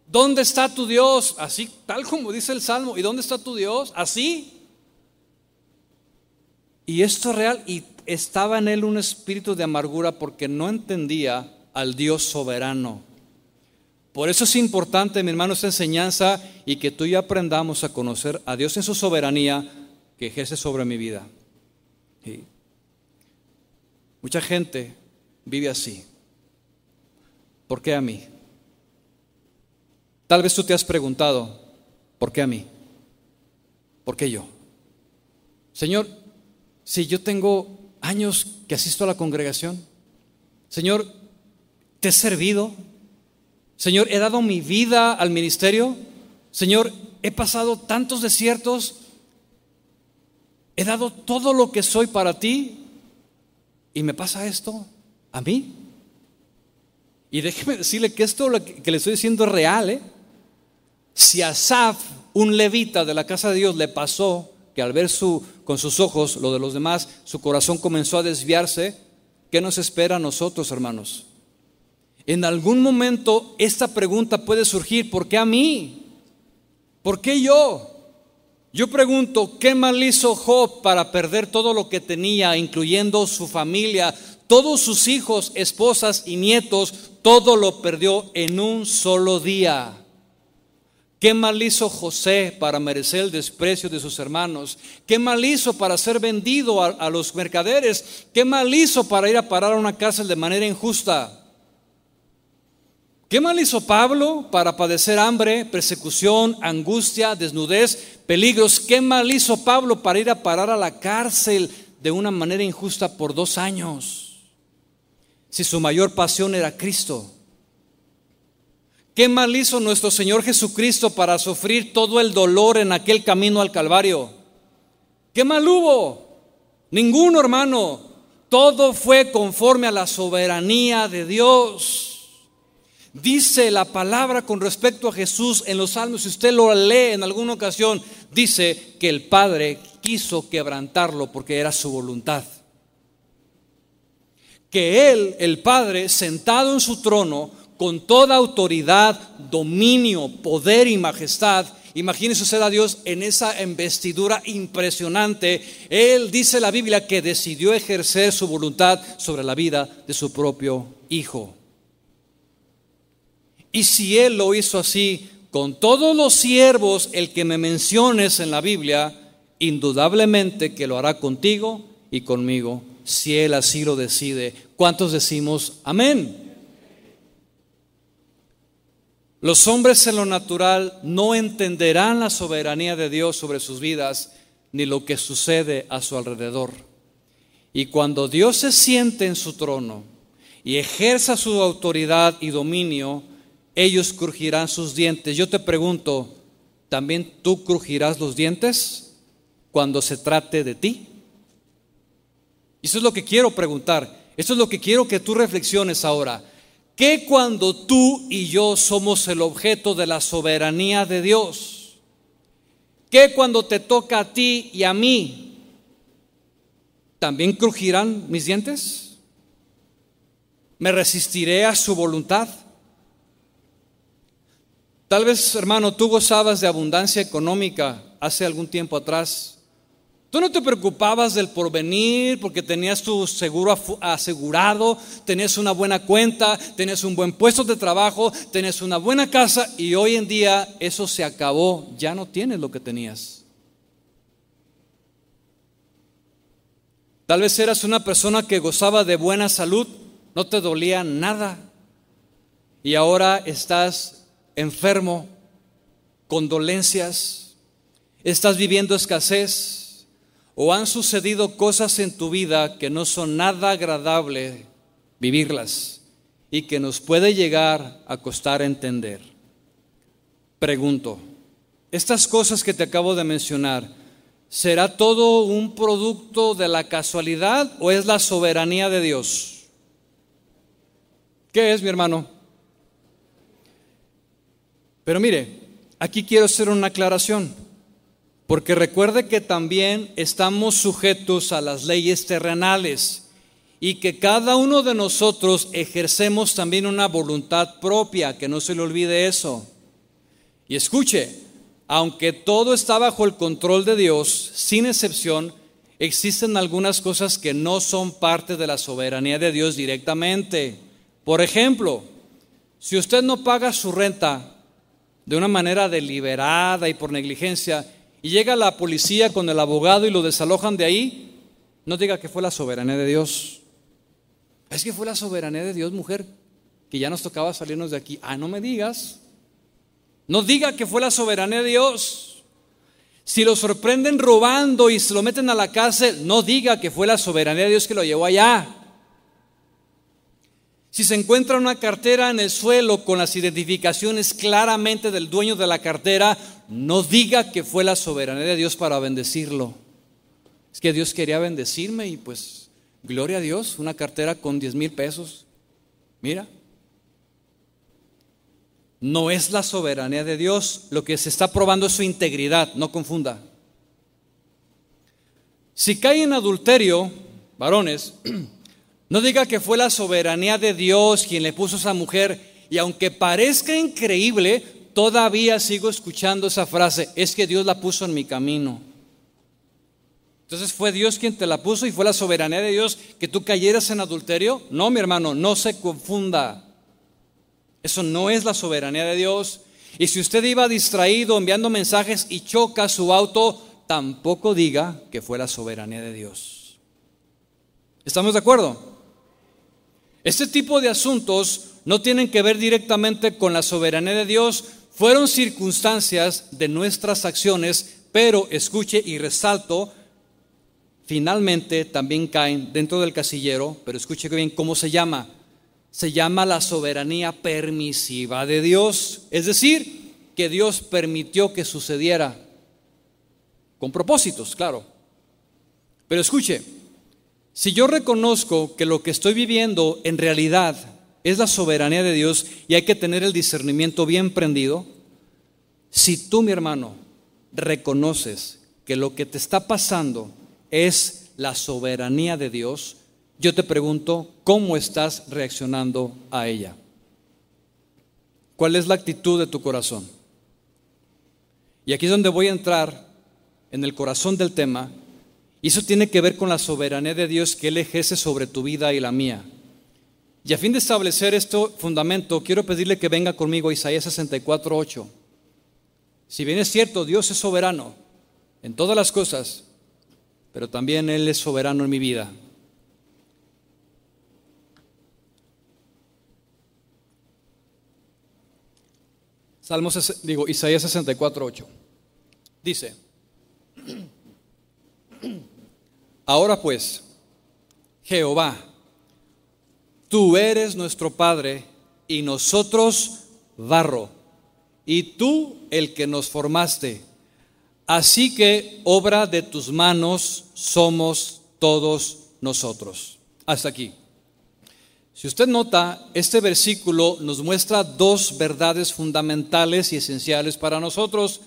S1: ¿Dónde está tu Dios? Así, tal como dice el Salmo. ¿Y dónde está tu Dios? Así. Y esto es real y estaba en él un espíritu de amargura porque no entendía al Dios soberano. Por eso es importante, mi hermano, esta enseñanza y que tú y yo aprendamos a conocer a Dios en su soberanía que ejerce sobre mi vida. Mucha gente vive así. ¿Por qué a mí? Tal vez tú te has preguntado, ¿por qué a mí? ¿Por qué yo? Señor, si yo tengo años que asisto a la congregación, Señor, te he servido, Señor, he dado mi vida al ministerio, Señor, he pasado tantos desiertos, he dado todo lo que soy para ti y me pasa esto a mí. Y déjeme decirle que esto que le estoy diciendo es real. ¿eh? Si a Asaf, un levita de la casa de Dios, le pasó que al ver su, con sus ojos lo de los demás, su corazón comenzó a desviarse, ¿qué nos espera a nosotros, hermanos? En algún momento esta pregunta puede surgir, ¿por qué a mí? ¿Por qué yo? Yo pregunto, ¿qué mal hizo Job para perder todo lo que tenía, incluyendo su familia, todos sus hijos, esposas y nietos? Todo lo perdió en un solo día. ¿Qué mal hizo José para merecer el desprecio de sus hermanos? ¿Qué mal hizo para ser vendido a, los mercaderes? ¿Qué mal hizo para ir a parar a una cárcel de manera injusta? ¿Qué mal hizo Pablo para padecer hambre, persecución, angustia, desnudez, peligros? ¿Qué mal hizo Pablo para ir a parar a la cárcel de una manera injusta por dos años? Si su mayor pasión era Cristo. ¿Qué mal hizo nuestro Señor Jesucristo para sufrir todo el dolor en aquel camino al Calvario? ¿Qué mal hubo? Ninguno, hermano. Todo fue conforme a la soberanía de Dios. Dice la palabra con respecto a Jesús en los salmos, si usted lo lee en alguna ocasión, dice que el Padre quiso quebrantarlo porque era su voluntad. Que Él, el Padre, sentado en su trono, con toda autoridad, dominio, poder y majestad. Imagínese usted a Dios en esa investidura impresionante. Él dice la Biblia que decidió ejercer su voluntad sobre la vida de su propio Hijo. Y si Él lo hizo así con todos los siervos, el que me menciones en la Biblia, indudablemente que lo hará contigo y conmigo, si Él así lo decide. ¿Cuántos decimos amén? Los hombres en lo natural no entenderán la soberanía de Dios sobre sus vidas ni lo que sucede a su alrededor. Y cuando Dios se siente en su trono y ejerza su autoridad y dominio, ellos crujirán sus dientes. Yo te pregunto, ¿también tú crujirás los dientes cuando se trate de ti? Eso es lo que quiero preguntar. Eso es lo que quiero que tú reflexiones ahora que cuando tú y yo somos el objeto de la soberanía de Dios, que cuando te toca a ti y a mí, ¿también crujirán mis dientes? ¿Me resistiré a su voluntad? Tal vez, hermano, tú gozabas de abundancia económica hace algún tiempo atrás. Tú no te preocupabas del porvenir porque tenías tu seguro asegurado, tenías una buena cuenta, tenías un buen puesto de trabajo, tenías una buena casa y hoy en día eso se acabó, ya no tienes lo que tenías. Tal vez eras una persona que gozaba de buena salud, no te dolía nada y ahora estás enfermo, con dolencias, estás viviendo escasez o han sucedido cosas en tu vida que no son nada agradable vivirlas y que nos puede llegar a costar entender. Pregunto, estas cosas que te acabo de mencionar, ¿será todo un producto de la casualidad o es la soberanía de Dios? ¿Qué es, mi hermano? Pero mire, aquí quiero hacer una aclaración, porque recuerde que también estamos sujetos a las leyes terrenales y que cada uno de nosotros ejercemos también una voluntad propia, que no se le olvide eso. Y escuche, aunque todo está bajo el control de Dios, sin excepción, existen algunas cosas que no son parte de la soberanía de Dios directamente. Por ejemplo, si usted no paga su renta de una manera deliberada y por negligencia, y llega la policía con el abogado y lo desalojan de ahí, no diga que fue la soberanía de Dios. Es que fue la soberanía de Dios, mujer, que ya nos tocaba salirnos de aquí. Ah, no me digas. No diga que fue la soberanía de Dios. Si lo sorprenden robando y se lo meten a la cárcel, no diga que fue la soberanía de Dios que lo llevó allá. Si se encuentra una cartera en el suelo con las identificaciones claramente del dueño de la cartera, no diga que fue la soberanía de Dios para bendecirlo. Es que Dios quería bendecirme y pues, gloria a Dios, una cartera con 10 mil pesos. Mira, no es la soberanía de Dios, lo que se está probando es su integridad, no confunda. Si cae en adulterio, varones, No diga que fue la soberanía de Dios quien le puso a esa mujer y aunque parezca increíble, todavía sigo escuchando esa frase, es que Dios la puso en mi camino. Entonces fue Dios quien te la puso y fue la soberanía de Dios que tú cayeras en adulterio. No, mi hermano, no se confunda. Eso no es la soberanía de Dios. Y si usted iba distraído enviando mensajes y choca su auto, tampoco diga que fue la soberanía de Dios. ¿Estamos de acuerdo? Este tipo de asuntos no tienen que ver directamente con la soberanía de Dios, fueron circunstancias de nuestras acciones, pero escuche y resalto, finalmente también caen dentro del casillero, pero escuche bien cómo se llama. Se llama la soberanía permisiva de Dios, es decir, que Dios permitió que sucediera, con propósitos, claro. Pero escuche, si yo reconozco que lo que estoy viviendo en realidad es la soberanía de Dios y hay que tener el discernimiento bien prendido, si tú, mi hermano, reconoces que lo que te está pasando es la soberanía de Dios, yo te pregunto, ¿cómo estás reaccionando a ella? ¿Cuál es la actitud de tu corazón? Y aquí es donde voy a entrar en el corazón del tema y eso tiene que ver con la soberanía de Dios que Él ejerce sobre tu vida y la mía. Y a fin de establecer este fundamento, quiero pedirle que venga conmigo a Isaías 64.8. Si bien es cierto, Dios es soberano en todas las cosas, pero también Él es soberano en mi vida. Salmos, digo, Isaías 64.8. Dice, Ahora pues, Jehová, tú eres nuestro Padre y nosotros barro, y tú el que nos formaste. Así que obra de tus manos somos todos nosotros. Hasta aquí. Si usted nota, este versículo nos muestra dos verdades fundamentales y esenciales para nosotros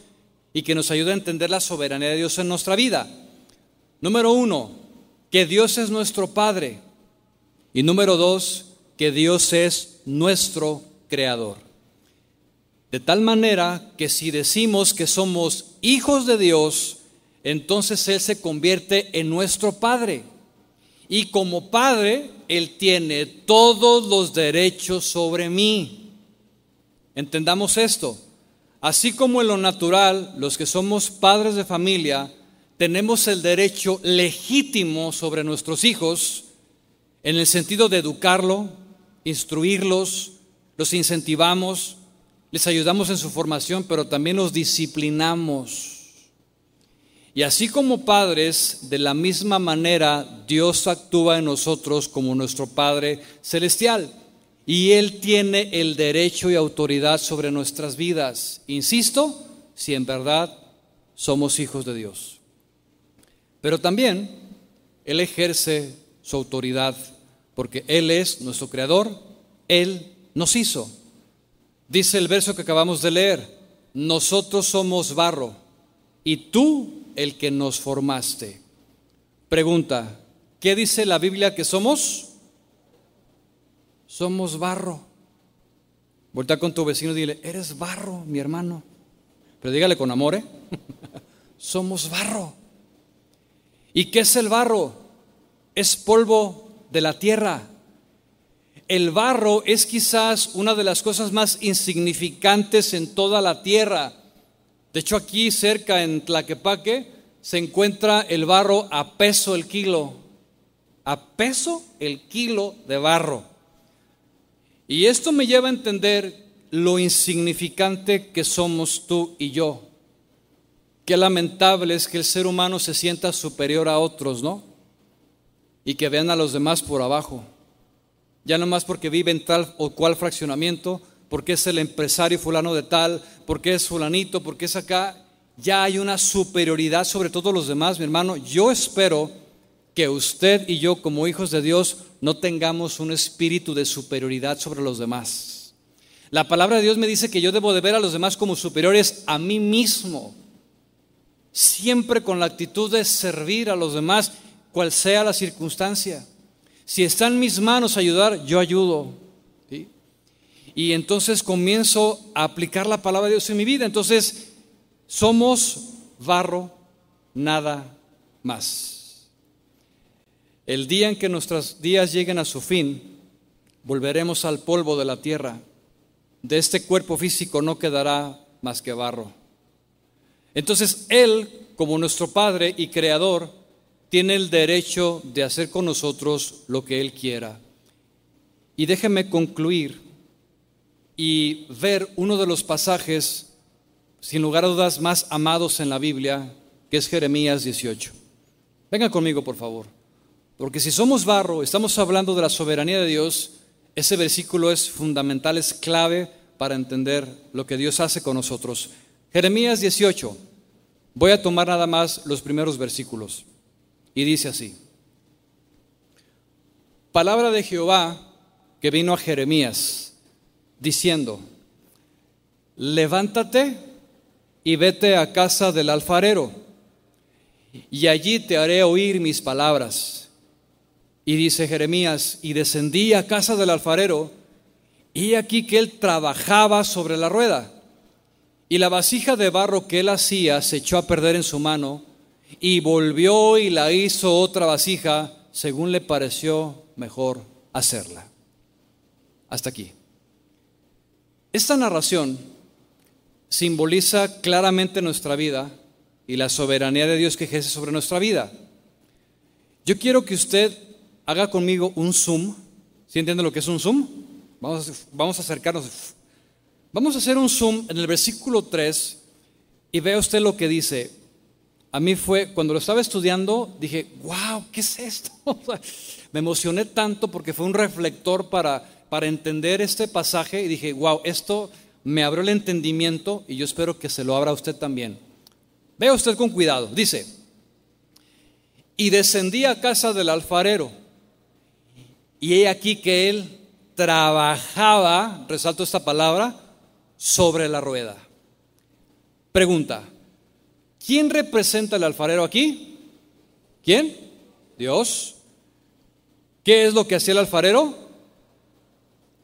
S1: y que nos ayuda a entender la soberanía de Dios en nuestra vida. Número uno, que Dios es nuestro Padre. Y número dos, que Dios es nuestro creador. De tal manera que si decimos que somos hijos de Dios, entonces Él se convierte en nuestro Padre. Y como Padre, Él tiene todos los derechos sobre mí. Entendamos esto. Así como en lo natural, los que somos padres de familia, tenemos el derecho legítimo sobre nuestros hijos, en el sentido de educarlo, instruirlos, los incentivamos, les ayudamos en su formación, pero también los disciplinamos. Y así como padres, de la misma manera Dios actúa en nosotros como nuestro Padre Celestial. Y Él tiene el derecho y autoridad sobre nuestras vidas. Insisto, si en verdad somos hijos de Dios. Pero también Él ejerce su autoridad porque Él es nuestro creador, Él nos hizo. Dice el verso que acabamos de leer, nosotros somos barro y tú el que nos formaste. Pregunta, ¿qué dice la Biblia que somos? Somos barro. Vuelta con tu vecino y dile, eres barro, mi hermano. Pero dígale con amor, ¿eh? somos barro. ¿Y qué es el barro? Es polvo de la tierra. El barro es quizás una de las cosas más insignificantes en toda la tierra. De hecho, aquí cerca en Tlaquepaque se encuentra el barro a peso el kilo. A peso el kilo de barro. Y esto me lleva a entender lo insignificante que somos tú y yo. Qué lamentable es que el ser humano se sienta superior a otros, ¿no? y que vean a los demás por abajo. Ya no más porque vive en tal o cual fraccionamiento, porque es el empresario fulano de tal, porque es fulanito, porque es acá. Ya hay una superioridad sobre todos los demás, mi hermano. Yo espero que usted y yo como hijos de Dios no tengamos un espíritu de superioridad sobre los demás. La palabra de Dios me dice que yo debo de ver a los demás como superiores a mí mismo, siempre con la actitud de servir a los demás cual sea la circunstancia. Si está en mis manos ayudar, yo ayudo. Y entonces comienzo a aplicar la palabra de Dios en mi vida. Entonces, somos barro, nada más. El día en que nuestros días lleguen a su fin, volveremos al polvo de la tierra. De este cuerpo físico no quedará más que barro. Entonces, Él, como nuestro Padre y Creador, tiene el derecho de hacer con nosotros lo que Él quiera. Y déjeme concluir y ver uno de los pasajes, sin lugar a dudas, más amados en la Biblia, que es Jeremías 18. Venga conmigo, por favor. Porque si somos barro, estamos hablando de la soberanía de Dios, ese versículo es fundamental, es clave para entender lo que Dios hace con nosotros. Jeremías 18. Voy a tomar nada más los primeros versículos. Y dice así, palabra de Jehová que vino a Jeremías, diciendo, levántate y vete a casa del alfarero, y allí te haré oír mis palabras. Y dice Jeremías, y descendí a casa del alfarero, y aquí que él trabajaba sobre la rueda, y la vasija de barro que él hacía se echó a perder en su mano, y volvió y la hizo otra vasija según le pareció mejor hacerla. Hasta aquí. Esta narración simboliza claramente nuestra vida y la soberanía de Dios que ejerce sobre nuestra vida. Yo quiero que usted haga conmigo un zoom. ¿Sí entiende lo que es un zoom? Vamos, vamos a acercarnos. Vamos a hacer un zoom en el versículo 3 y vea usted lo que dice a mí fue, cuando lo estaba estudiando, dije, wow, ¿qué es esto? me emocioné tanto porque fue un reflector para, para entender este pasaje y dije, wow, esto me abrió el entendimiento y yo espero que se lo abra a usted también. Vea usted con cuidado, dice, y descendí a casa del alfarero y he aquí que él trabajaba, resalto esta palabra, sobre la rueda. Pregunta, ¿Quién representa al alfarero aquí? ¿Quién? Dios. ¿Qué es lo que hacía el alfarero?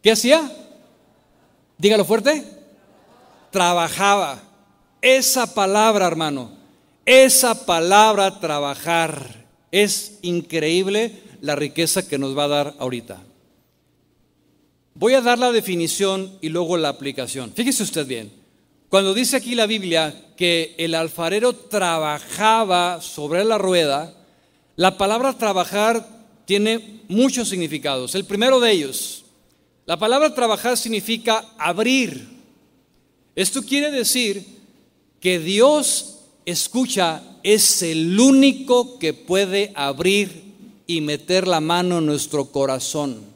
S1: ¿Qué hacía? Dígalo fuerte. Trabajaba. Esa palabra, hermano, esa palabra trabajar es increíble la riqueza que nos va a dar ahorita. Voy a dar la definición y luego la aplicación. Fíjese usted bien. Cuando dice aquí la Biblia que el alfarero trabajaba sobre la rueda, la palabra trabajar tiene muchos significados. El primero de ellos, la palabra trabajar significa abrir. Esto quiere decir que Dios escucha, es el único que puede abrir y meter la mano en nuestro corazón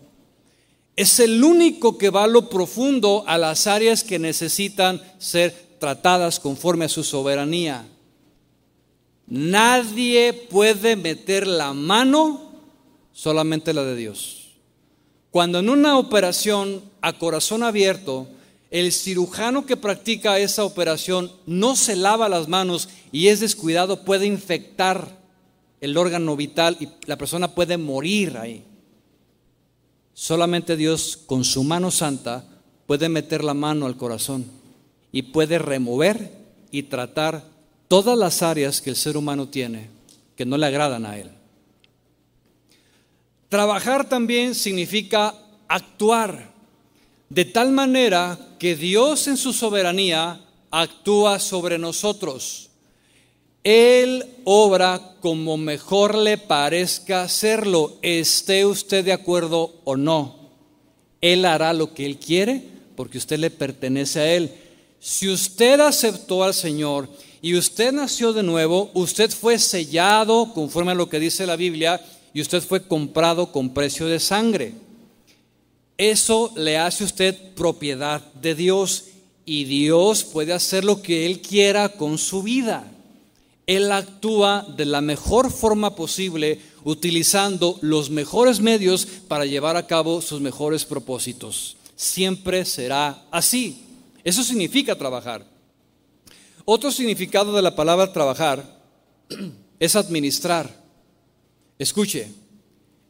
S1: es el único que va a lo profundo a las áreas que necesitan ser tratadas conforme a su soberanía. Nadie puede meter la mano, solamente la de Dios. Cuando en una operación a corazón abierto, el cirujano que practica esa operación no se lava las manos y es descuidado, puede infectar el órgano vital y la persona puede morir ahí. Solamente Dios con su mano santa puede meter la mano al corazón y puede remover y tratar todas las áreas que el ser humano tiene que no le agradan a él. Trabajar también significa actuar de tal manera que Dios en su soberanía actúa sobre nosotros. Él obra como mejor le parezca hacerlo, esté usted de acuerdo o no. Él hará lo que Él quiere porque usted le pertenece a Él. Si usted aceptó al Señor y usted nació de nuevo, usted fue sellado conforme a lo que dice la Biblia y usted fue comprado con precio de sangre. Eso le hace usted propiedad de Dios y Dios puede hacer lo que Él quiera con su vida. Él actúa de la mejor forma posible, utilizando los mejores medios para llevar a cabo sus mejores propósitos. Siempre será así. Eso significa trabajar. Otro significado de la palabra trabajar es administrar. Escuche,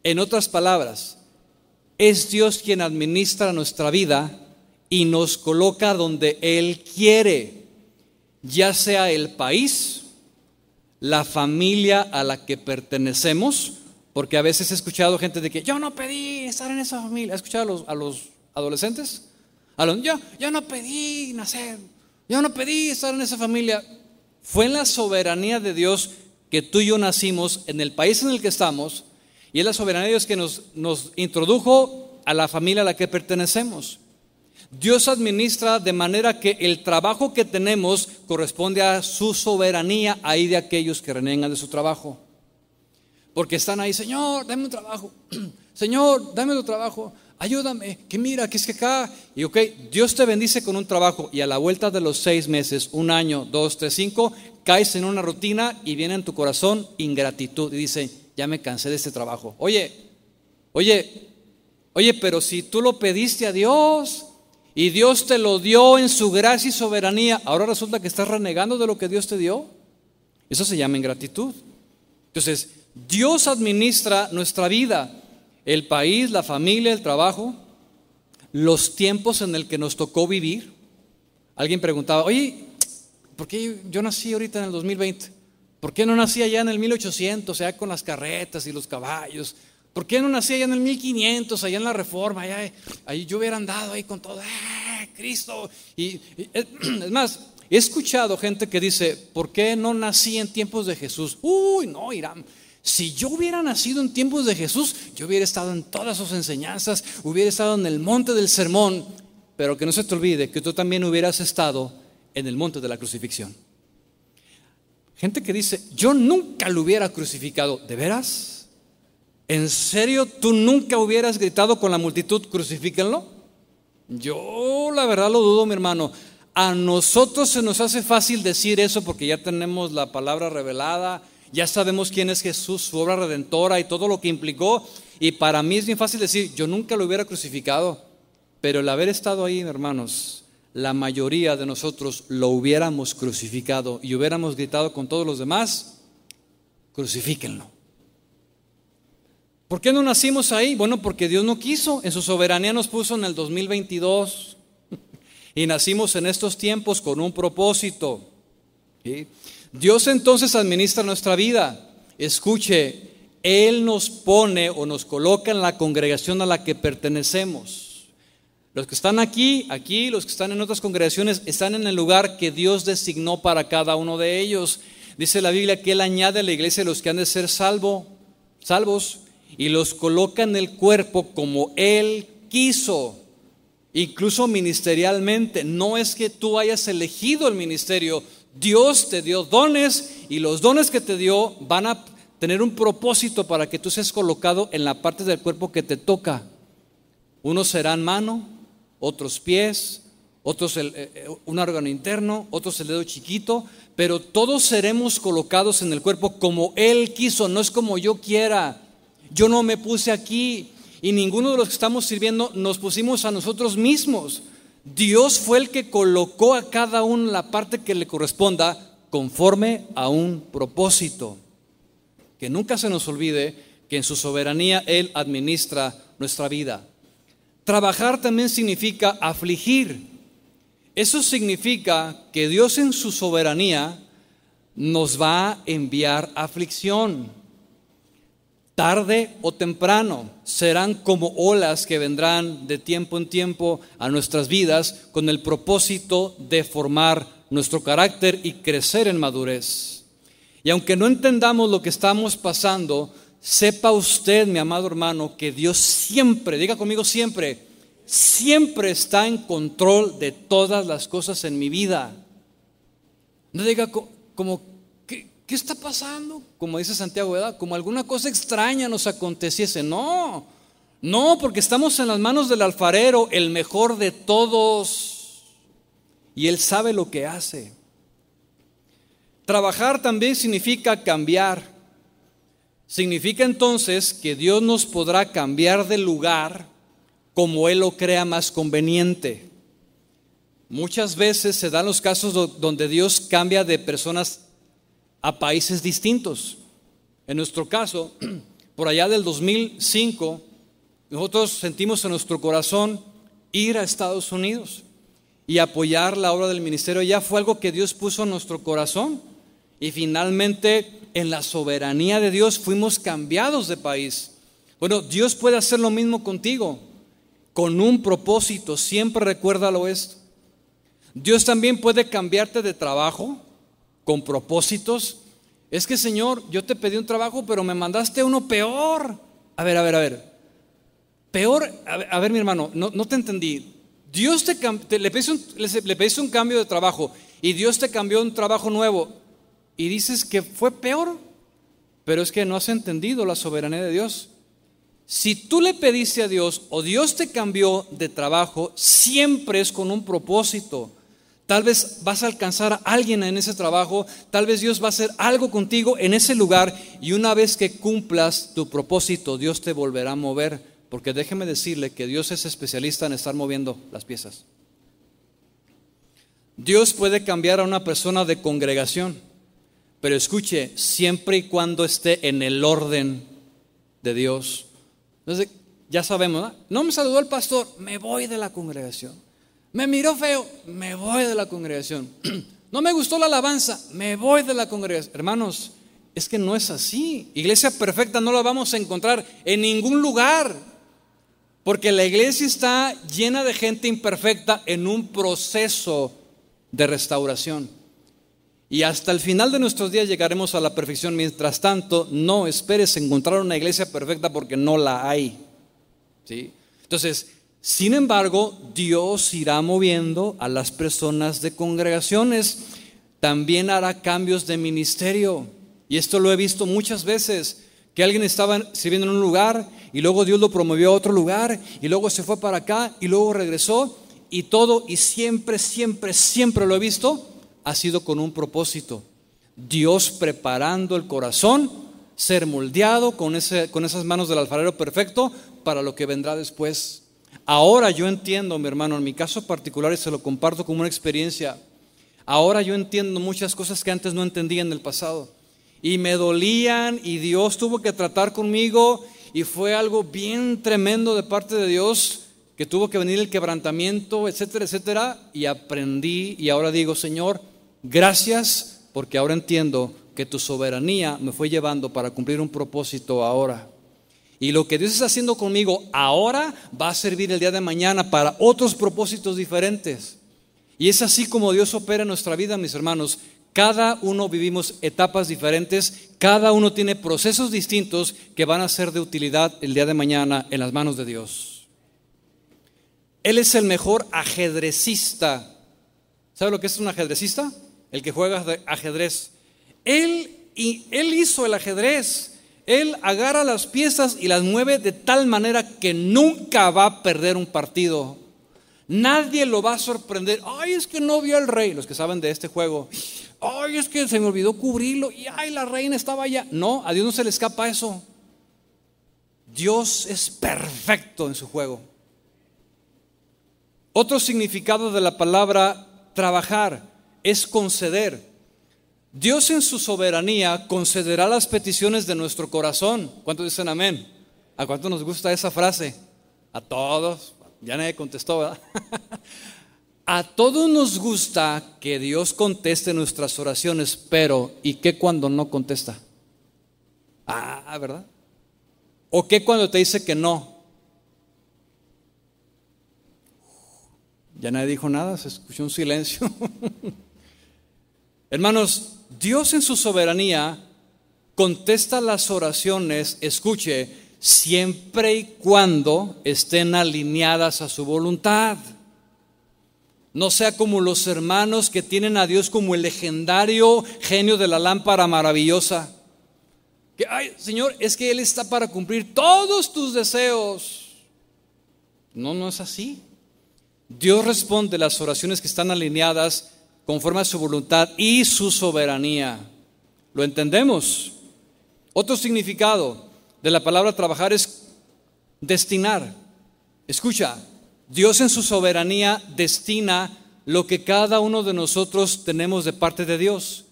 S1: en otras palabras, es Dios quien administra nuestra vida y nos coloca donde Él quiere, ya sea el país, la familia a la que pertenecemos, porque a veces he escuchado gente de que yo no pedí estar en esa familia. ¿Has escuchado a los, adolescentes? A yo, yo no pedí nacer, yo no pedí estar en esa familia. Fue en la soberanía de Dios que tú y yo nacimos en el país en el que estamos, y es la soberanía de Dios que nos, nos introdujo a la familia a la que pertenecemos. Dios administra de manera que el trabajo que tenemos corresponde a su soberanía, ahí de aquellos que renegan de su trabajo. Porque están ahí, Señor, dame un trabajo. Señor, dame otro trabajo. Ayúdame, que mira, que es que acá. Y ok, Dios te bendice con un trabajo y a la vuelta de los seis meses, un año, dos, tres, cinco, caes en una rutina y viene en tu corazón ingratitud y dice, ya me cansé de este trabajo. Oye, oye, oye, pero si tú lo pediste a Dios, y Dios te lo dio en su gracia y soberanía, ahora resulta que estás renegando de lo que Dios te dio. Eso se llama ingratitud. Entonces, Dios administra nuestra vida, el país, la familia, el trabajo, los tiempos en el que nos tocó vivir. Alguien preguntaba, oye, ¿por qué yo nací ahorita en el 2020? ¿Por qué no nací allá en el 1800, o sea, con las carretas y los caballos? ¿Por qué no nací allá en el 1500, allá en la Reforma? Allá, ahí yo hubiera andado ahí con todo, ¡eh, Cristo! Y, es más, he escuchado gente que dice, ¿por qué no nací en tiempos de Jesús? Uy, no, Irán. Si yo hubiera nacido en tiempos de Jesús, yo hubiera estado en todas sus enseñanzas, hubiera estado en el monte del sermón, pero que no se te olvide que tú también hubieras estado en el monte de la crucifixión. Gente que dice, yo nunca lo hubiera crucificado, ¿de veras? ¿En serio tú nunca hubieras gritado con la multitud, crucifíquenlo? Yo la verdad lo dudo, mi hermano. A nosotros se nos hace fácil decir eso porque ya tenemos la palabra revelada, ya sabemos quién es Jesús, su obra redentora y todo lo que implicó. Y para mí es bien fácil decir, yo nunca lo hubiera crucificado. Pero el haber estado ahí, hermanos, la mayoría de nosotros lo hubiéramos crucificado y hubiéramos gritado con todos los demás, crucifíquenlo. ¿Por qué no nacimos ahí? Bueno, porque Dios no quiso, en su soberanía nos puso en el 2022 y nacimos en estos tiempos con un propósito. Dios entonces administra nuestra vida. Escuche, Él nos pone o nos coloca en la congregación a la que pertenecemos. Los que están aquí, aquí, los que están en otras congregaciones, están en el lugar que Dios designó para cada uno de ellos. Dice la Biblia que Él añade a la iglesia los que han de ser salvo, salvos y los coloca en el cuerpo como Él quiso, incluso ministerialmente. No es que tú hayas elegido el ministerio, Dios te dio dones y los dones que te dio van a tener un propósito para que tú seas colocado en la parte del cuerpo que te toca. Unos serán mano, otros pies, otros eh, eh, un órgano interno, otros el dedo chiquito, pero todos seremos colocados en el cuerpo como Él quiso, no es como yo quiera. Yo no me puse aquí y ninguno de los que estamos sirviendo nos pusimos a nosotros mismos. Dios fue el que colocó a cada uno la parte que le corresponda conforme a un propósito. Que nunca se nos olvide que en su soberanía Él administra nuestra vida. Trabajar también significa afligir. Eso significa que Dios en su soberanía nos va a enviar aflicción tarde o temprano, serán como olas que vendrán de tiempo en tiempo a nuestras vidas con el propósito de formar nuestro carácter y crecer en madurez. Y aunque no entendamos lo que estamos pasando, sepa usted, mi amado hermano, que Dios siempre, diga conmigo siempre, siempre está en control de todas las cosas en mi vida. No diga como ¿qué está pasando? Como dice Santiago, ¿verdad? Como alguna cosa extraña nos aconteciese. No, no, porque estamos en las manos del alfarero, el mejor de todos. Y él sabe lo que hace. Trabajar también significa cambiar. Significa entonces que Dios nos podrá cambiar de lugar como Él lo crea más conveniente. Muchas veces se dan los casos donde Dios cambia de personas a países distintos. En nuestro caso, por allá del 2005, nosotros sentimos en nuestro corazón ir a Estados Unidos y apoyar la obra del ministerio. Ya fue algo que Dios puso en nuestro corazón. Y finalmente, en la soberanía de Dios, fuimos cambiados de país. Bueno, Dios puede hacer lo mismo contigo, con un propósito. Siempre recuérdalo esto. Dios también puede cambiarte de trabajo con propósitos. Es que Señor, yo te pedí un trabajo, pero me mandaste uno peor. A ver, a ver, a ver. Peor, a ver, mi hermano, no, te entendí. Dios te, le, pediste un, le un cambio de trabajo y Dios te cambió un trabajo nuevo y dices que fue peor, pero es que no has entendido la soberanía de Dios. Si tú le pediste a Dios o Dios te cambió de trabajo, siempre es con un propósito. Tal vez vas a alcanzar a alguien en ese trabajo, tal vez Dios va a hacer algo contigo en ese lugar y una vez que cumplas tu propósito, Dios te volverá a mover, porque déjeme decirle que Dios es especialista en estar moviendo las piezas. Dios puede cambiar a una persona de congregación, pero escuche, siempre y cuando esté en el orden de Dios. Entonces, ya sabemos, no me saludó el pastor, me voy de la congregación. Me miró feo, me voy de la congregación. No me gustó la alabanza, me voy de la congregación. Hermanos, es que no es así. Iglesia perfecta no la vamos a encontrar en ningún lugar. Porque la iglesia está llena de gente imperfecta en un proceso de restauración. Y hasta el final de nuestros días llegaremos a la perfección. Mientras tanto, no esperes encontrar una iglesia perfecta porque no la hay. ¿Sí? Entonces, sin embargo, Dios irá moviendo a las personas de congregaciones. También hará cambios de ministerio. Y esto lo he visto muchas veces, que alguien estaba sirviendo en un lugar y luego Dios lo promovió a otro lugar y luego se fue para acá y luego regresó y todo, y siempre, siempre, siempre lo he visto, ha sido con un propósito. Dios preparando el corazón, ser moldeado con, ese, con esas manos del alfarero perfecto para lo que vendrá después. Ahora yo entiendo, mi hermano, en mi caso particular y se lo comparto como una experiencia, ahora yo entiendo muchas cosas que antes no entendía en el pasado. Y me dolían y Dios tuvo que tratar conmigo y fue algo bien tremendo de parte de Dios que tuvo que venir el quebrantamiento, etcétera, etcétera, y aprendí y ahora digo, Señor, gracias porque ahora entiendo que tu soberanía me fue llevando para cumplir un propósito ahora. Y lo que Dios está haciendo conmigo ahora va a servir el día de mañana para otros propósitos diferentes. Y es así como Dios opera en nuestra vida, mis hermanos. Cada uno vivimos etapas diferentes, cada uno tiene procesos distintos que van a ser de utilidad el día de mañana en las manos de Dios. Él es el mejor ajedrecista. ¿Sabe lo que es un ajedrecista? El que juega ajedrez. Él, y él hizo el ajedrez. Él agarra las piezas y las mueve de tal manera que nunca va a perder un partido. Nadie lo va a sorprender. Ay, es que no vio al rey. Los que saben de este juego. Ay, es que se me olvidó cubrirlo. Y ay, la reina estaba allá. No, a Dios no se le escapa eso. Dios es perfecto en su juego. Otro significado de la palabra trabajar es conceder. Dios en su soberanía concederá las peticiones de nuestro corazón. ¿Cuántos dicen amén? ¿A cuánto nos gusta esa frase? A todos. Ya nadie contestó, ¿verdad? A todos nos gusta que Dios conteste nuestras oraciones, pero ¿y qué cuando no contesta? Ah, ¿verdad? ¿O qué cuando te dice que no? Ya nadie dijo nada, se escuchó un silencio. Hermanos, Dios en su soberanía contesta las oraciones, escuche, siempre y cuando estén alineadas a su voluntad. No sea como los hermanos que tienen a Dios como el legendario genio de la lámpara maravillosa. Que, ay, Señor, es que Él está para cumplir todos tus deseos. No, no es así. Dios responde las oraciones que están alineadas conforme a su voluntad y su soberanía. ¿Lo entendemos? Otro significado, de la palabra trabajar es destinar. Escucha, Dios en su soberanía destina lo que cada uno de nosotros tenemos de parte de Dios.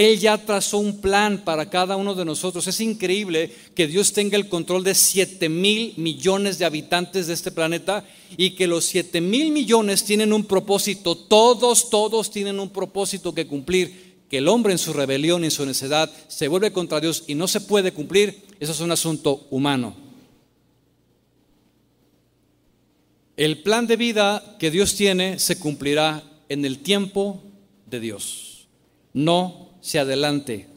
S1: Él ya trazó un plan para cada uno de nosotros. Es increíble que Dios tenga el control de 7 mil millones de habitantes de este planeta y que los 7 mil millones tienen un propósito. Todos, todos tienen un propósito que cumplir que el hombre en su rebelión y en su necedad se vuelve contra Dios y no se puede cumplir, eso es un asunto humano. El plan de vida que Dios tiene se cumplirá en el tiempo de Dios. No se adelante.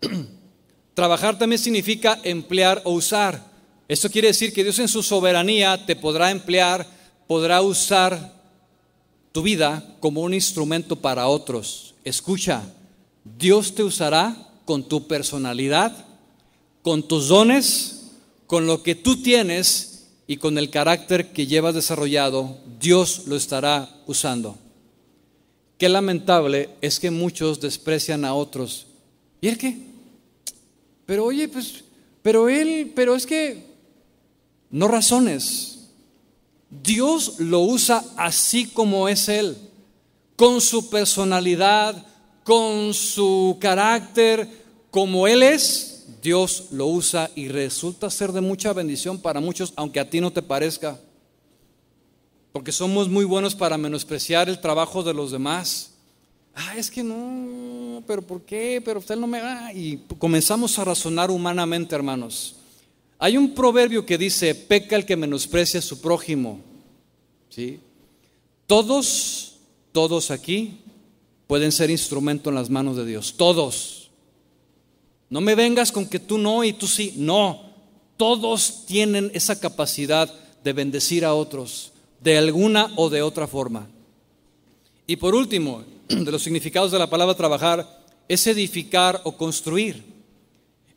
S1: Trabajar también significa emplear o usar. Esto quiere decir que Dios en su soberanía te podrá emplear, podrá usar tu vida como un instrumento para otros. Escucha, Dios te usará con tu personalidad, con tus dones, con lo que tú tienes y con el carácter que llevas desarrollado, Dios lo estará usando. Qué lamentable es que muchos desprecian a otros. ¿Y el qué? Pero oye, pues, pero él, pero es que no razones. Dios lo usa así como es Él con su personalidad, con su carácter, como Él es, Dios lo usa y resulta ser de mucha bendición para muchos, aunque a ti no te parezca. Porque somos muy buenos para menospreciar el trabajo de los demás. Ah, es que no, pero ¿por qué? Pero usted no me va. Y comenzamos a razonar humanamente, hermanos. Hay un proverbio que dice, peca el que menosprecia a su prójimo. ¿Sí? Todos todos aquí pueden ser instrumento en las manos de Dios. Todos. No me vengas con que tú no y tú sí. No. Todos tienen esa capacidad de bendecir a otros de alguna o de otra forma. Y por último, de los significados de la palabra trabajar, es edificar o construir.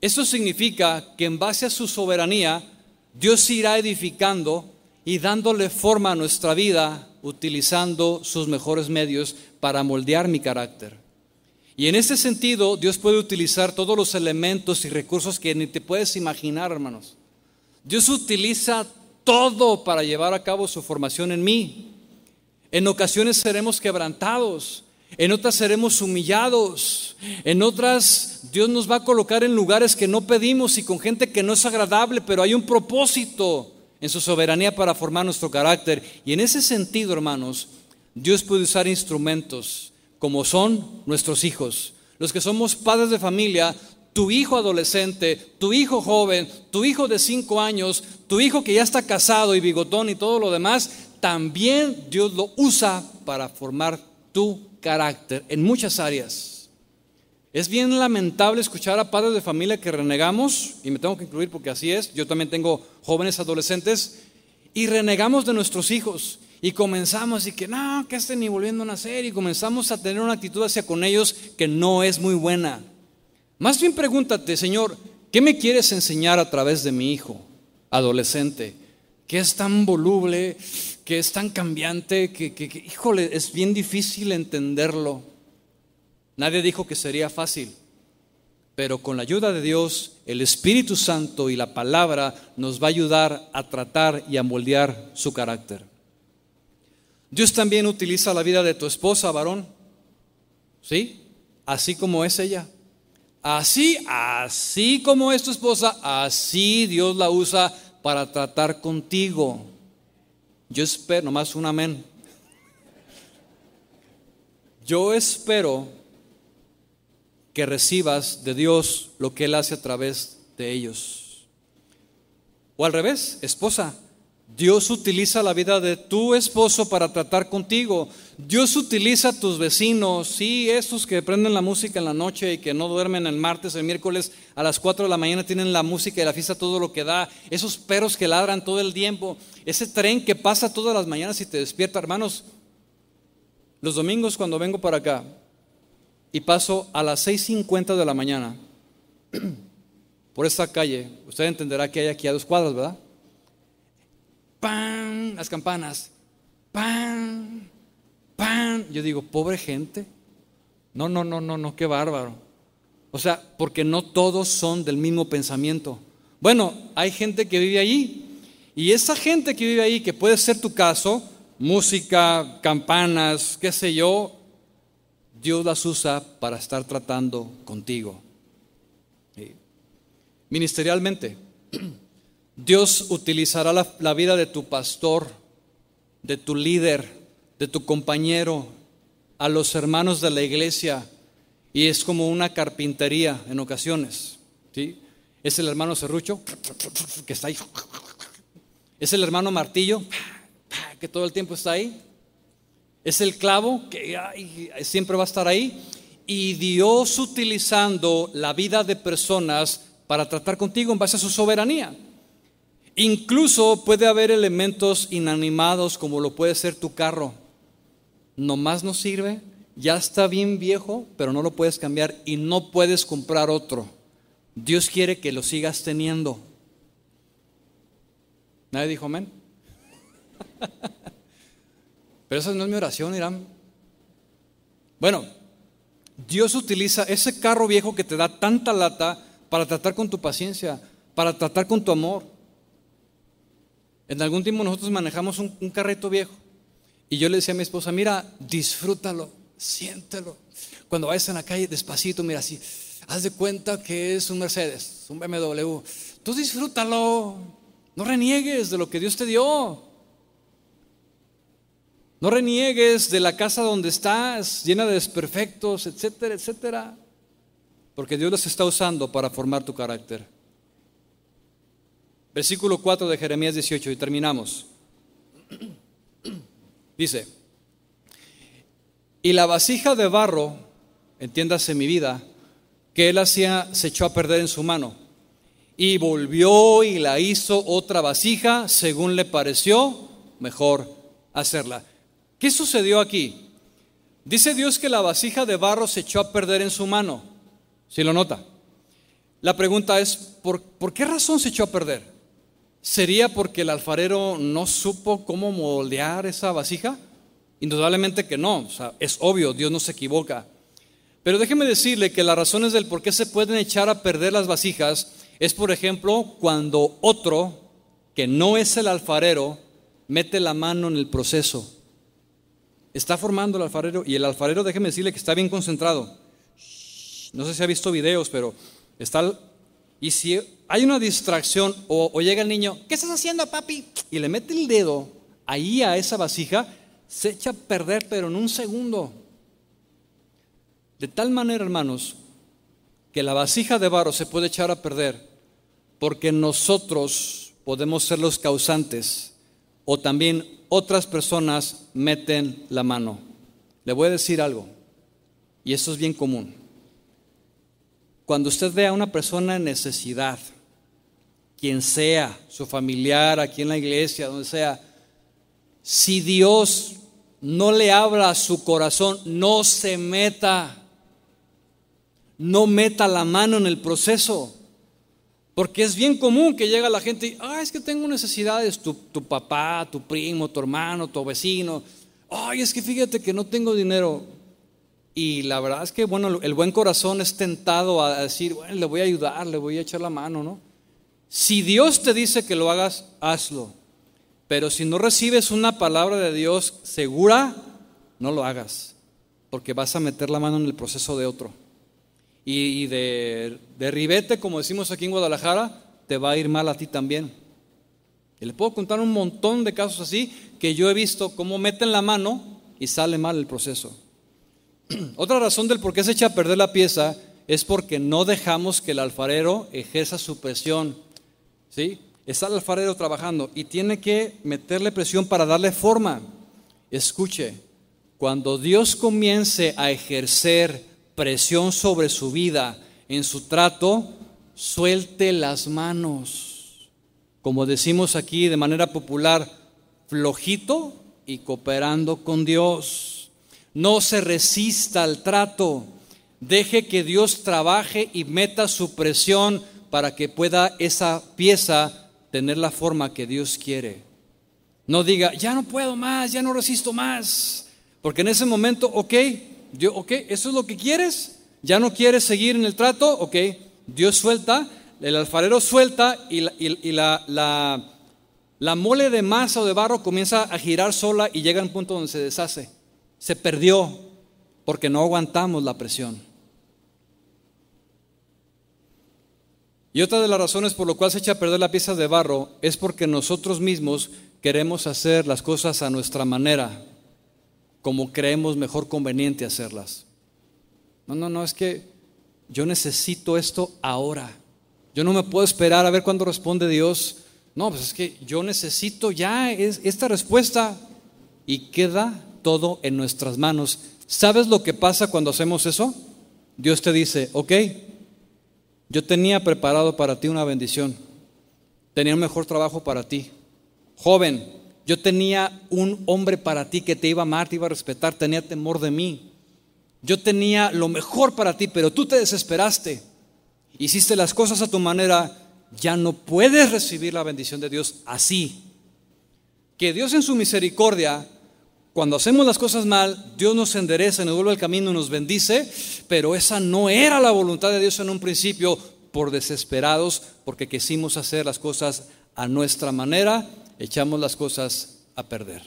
S1: Eso significa que en base a su soberanía, Dios irá edificando y dándole forma a nuestra vida utilizando sus mejores medios para moldear mi carácter. Y en ese sentido, Dios puede utilizar todos los elementos y recursos que ni te puedes imaginar, hermanos. Dios utiliza todo para llevar a cabo su formación en mí. En ocasiones seremos quebrantados, En otras seremos humillados. En otras Dios nos va a colocar en lugares que no pedimos y con gente que no es agradable, pero hay un propósito en su soberanía para formar nuestro carácter. Y en ese sentido, hermanos, Dios puede usar instrumentos como son nuestros hijos. Los que somos padres de familia, tu hijo adolescente, tu hijo joven, tu hijo de cinco años, tu hijo que ya está casado y bigotón y todo lo demás, también Dios lo usa para formar tu carácter en muchas áreas. Es bien lamentable escuchar a padres de familia que renegamos, y me tengo que incluir porque así es, yo también tengo jóvenes adolescentes, y renegamos de nuestros hijos. Y comenzamos y que no, que este ni volviendo a nacer, y comenzamos a tener una actitud hacia con ellos que no es muy buena. Más bien pregúntate, Señor, ¿qué me quieres enseñar a través de mi hijo adolescente? Que es tan voluble, que es tan cambiante, que, que, híjole, es bien difícil entenderlo. Nadie dijo que sería fácil, pero con la ayuda de Dios, el Espíritu Santo y la palabra nos va a ayudar a tratar y a moldear su carácter. Dios también utiliza la vida de tu esposa, varón, ¿sí? Así como es ella. Así, así como es tu esposa, así Dios la usa para tratar contigo. Yo espero, nomás un amén. Yo espero que recibas de Dios lo que Él hace a través de ellos. O al revés, esposa, Dios utiliza la vida de tu esposo para tratar contigo. Dios utiliza a tus vecinos, sí, esos que prenden la música en la noche y que no duermen el martes, el miércoles a las 4 de la mañana tienen la música y la fiesta todo lo que da. Esos perros que ladran todo el tiempo. Ese tren que pasa todas las mañanas y te despierta, hermanos. Los domingos cuando vengo para acá y paso a las 6.50 de la mañana por esta calle, usted entenderá que hay aquí a dos cuadras, ¿verdad? ¡Pam! Las campanas. ¡Pam! ¡Pam! Yo digo, pobre gente. No, no, no, no, no, qué bárbaro. O sea, porque no todos son del mismo pensamiento. Bueno, hay gente que vive allí. Y esa gente que vive ahí, que puede ser tu caso, música, campanas, qué sé yo, Dios las usa para estar tratando contigo. Ministerialmente. Dios utilizará la, vida de tu pastor, de tu líder, de tu compañero, a los hermanos de la iglesia, y es como una carpintería en ocasiones. ¿sí? Es el hermano serrucho que está ahí. Es el hermano martillo que todo el tiempo está ahí. Es el clavo que siempre va a estar ahí. Y Dios utilizando la vida de personas para tratar contigo en base a su soberanía. Incluso puede haber elementos inanimados como lo puede ser tu carro. Nomás no sirve, ya está bien viejo, pero no lo puedes cambiar y no puedes comprar otro. Dios quiere que lo sigas teniendo. ¿Nadie dijo amén? Pero esa no es mi oración, Irán. Bueno, Dios utiliza ese carro viejo que te da tanta lata para tratar con tu paciencia, para tratar con tu amor. En algún tiempo nosotros manejamos un, carreto viejo y yo le decía a mi esposa, mira, disfrútalo, siéntelo. Cuando vayas en la calle despacito, mira así, haz de cuenta que es un Mercedes, un BMW. Tú disfrútalo, no reniegues de lo que Dios te dio. No reniegues de la casa donde estás, llena de desperfectos, etcétera, etcétera. Porque Dios los está usando para formar tu carácter. Versículo 4 de Jeremías 18 y terminamos. Dice, y la vasija de barro, entiéndase mi vida, que él hacía se echó a perder en su mano. Y volvió y la hizo otra vasija según le pareció mejor hacerla. ¿Qué sucedió aquí? Dice Dios que la vasija de barro se echó a perder en su mano. Si lo nota. La pregunta es, ¿por, ¿por qué razón se echó a perder? ¿Sería porque el alfarero no supo cómo moldear esa vasija? Indudablemente que no, es obvio, Dios no se equivoca. Pero déjeme decirle que las razones del por qué se pueden echar a perder las vasijas es, por ejemplo, cuando otro, que no es el alfarero, mete la mano en el proceso. está formando el alfarero y el alfarero, déjeme decirle que está bien concentrado. No sé si ha visto videos, pero está... Y si hay una distracción o, llega el niño, ¿qué estás haciendo, papi? Y le mete el dedo ahí a esa vasija, se echa a perder, pero en un segundo. De tal manera, hermanos, que la vasija de barro se puede echar a perder porque nosotros podemos ser los causantes o también otras personas meten la mano. Le voy a decir algo, y esto es bien común. Cuando usted ve a una persona en necesidad, quien sea, su familiar, aquí en la iglesia, donde sea, si Dios no le habla a su corazón, no se meta, no meta la mano en el proceso. Porque es bien común que llega la gente y, ah, es que tengo necesidades, tu, tu papá, tu primo, tu hermano, tu vecino. Ay, es que fíjate que no tengo dinero. Y la verdad es que, bueno, el buen corazón es tentado a decir, bueno, le voy a ayudar, le voy a echar la mano, ¿no? Si Dios te dice que lo hagas, hazlo. Pero si no recibes una palabra de Dios segura, no lo hagas, porque vas a meter la mano en el proceso de otro y, de, ribete, como decimos aquí en Guadalajara, te va a ir mal a ti también. Y le puedo contar un montón de casos así que yo he visto cómo meten la mano y sale mal el proceso. Otra razón del por qué se echa a perder la pieza es porque no dejamos que el alfarero ejerza su presión. ¿sí? Está el alfarero trabajando y tiene que meterle presión para darle forma. Escuche, cuando Dios comience a ejercer presión sobre su vida, en su trato, suelte las manos. Como decimos aquí de manera popular, flojito y cooperando con Dios. No se resista al trato. Deje que Dios trabaje y meta su presión para que pueda esa pieza tener la forma que Dios quiere. No diga, ya no puedo más, ya no resisto más. Porque en ese momento, ok, ok, ¿eso es lo que quieres? ¿Ya no quieres seguir en el trato? Ok, Dios suelta, el alfarero suelta y la, la, la, mole de masa o de barro comienza a girar sola y llega a un punto donde se deshace. Se perdió porque no aguantamos la presión. Y otra de las razones por lo cual se echa a perder la pieza de barro es porque nosotros mismos queremos hacer las cosas a nuestra manera como creemos mejor conveniente hacerlas. No, no, no, es que yo necesito esto ahora. Yo no me puedo esperar a ver cuándo responde Dios. No, pues es que yo necesito ya esta respuesta y queda todo en nuestras manos. ¿Sabes lo que pasa cuando hacemos eso? Dios te dice, ok, yo tenía preparado para ti una bendición, tenía un mejor trabajo para ti. Joven, yo tenía un hombre para ti que te iba a amar, te iba a respetar, tenía temor de mí. Yo tenía lo mejor para ti, pero tú te desesperaste. Hiciste las cosas a tu manera, ya no puedes recibir la bendición de Dios así. Que Dios en su misericordia, cuando hacemos las cosas mal, Dios nos endereza, nos vuelve el camino, nos bendice, pero esa no era la voluntad de Dios en un principio por desesperados, porque quisimos hacer las cosas a nuestra manera echamos las cosas a perder.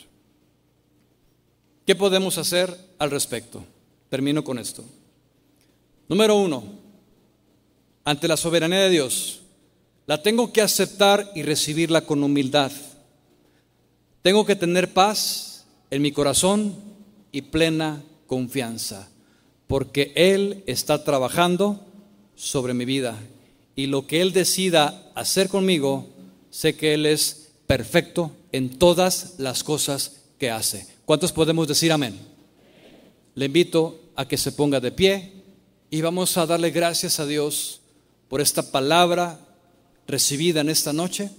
S1: ¿Qué podemos hacer al respecto? Termino con esto. Número uno, ante la soberanía de Dios, la tengo que aceptar y recibirla con humildad. Tengo que tener paz en mi corazón y plena confianza, porque Él está trabajando sobre mi vida y lo que Él decida hacer conmigo, sé que Él es perfecto en todas las cosas que hace. ¿Cuántos podemos decir amén? Le invito a que se ponga de pie y vamos a darle gracias a Dios por esta palabra recibida en esta noche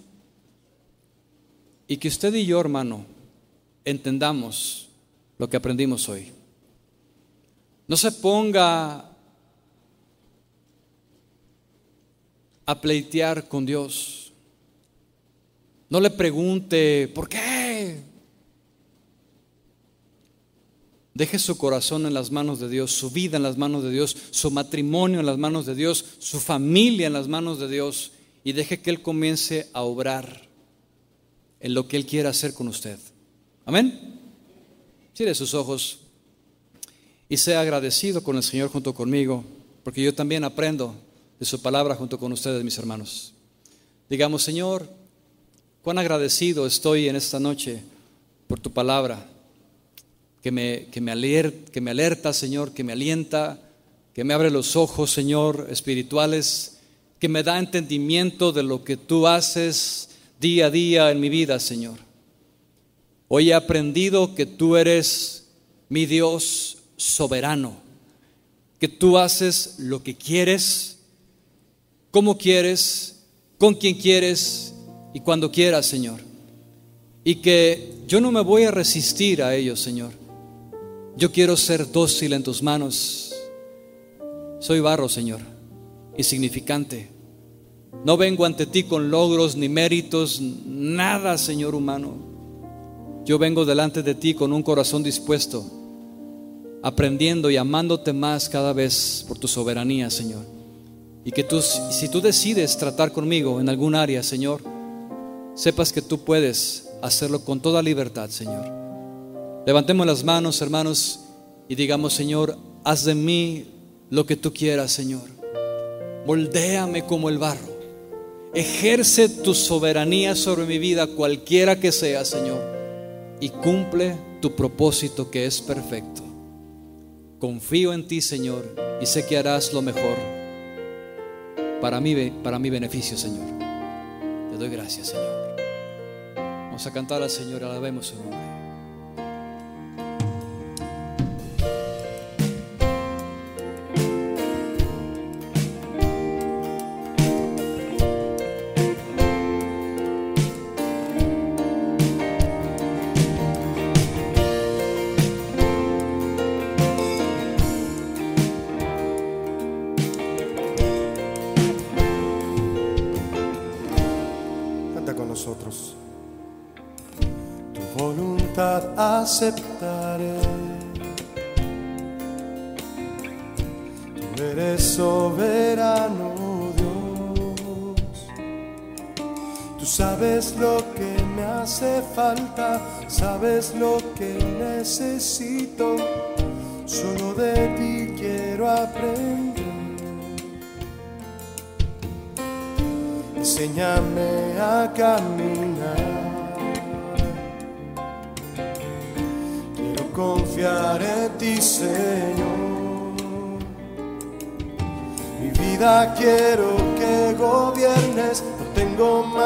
S1: y que usted y yo, hermano, entendamos lo que aprendimos hoy. No se ponga a pleitear con Dios. No le pregunte, ¿por qué? Deje su corazón en las manos de Dios, su vida en las manos de Dios, su matrimonio en las manos de Dios, su familia en las manos de Dios y deje que Él comience a obrar en lo que Él quiera hacer con usted. Amén. Cierre sus ojos y sea agradecido con el Señor junto conmigo, porque yo también aprendo de su palabra junto con ustedes, mis hermanos. Digamos, Señor, cuán agradecido estoy en esta noche por tu palabra, que me, que me, alerta, que me alerta, Señor, que me alienta, que me abre los ojos, Señor, espirituales, que me da entendimiento de lo que tú haces día a día en mi vida, Señor. Hoy he aprendido que tú eres mi Dios soberano, que tú haces lo que quieres, como quieres, con quien quieres y cuando quieras, Señor. Y que yo no me voy a resistir a ellos, Señor. Yo quiero ser dócil en tus manos. Soy barro, Señor, insignificante. No vengo ante ti con logros ni méritos, nada, Señor humano. Yo vengo delante de ti con un corazón dispuesto, aprendiendo y amándote más cada vez por tu soberanía, Señor. Y que tú, si tú decides tratar conmigo en algún área, Señor, sepas que tú puedes hacerlo con toda libertad, Señor. Levantemos las manos, hermanos, y digamos, Señor, haz de mí lo que tú quieras, Señor. Moldéame como el barro. Ejerce tu soberanía sobre mi vida, cualquiera que sea, Señor y cumple tu propósito que es perfecto. Confío en ti, Señor, y sé que harás lo mejor para para mi beneficio, Señor. Te doy gracias, Señor. Vamos a cantar al Señor, alabemos su nombre.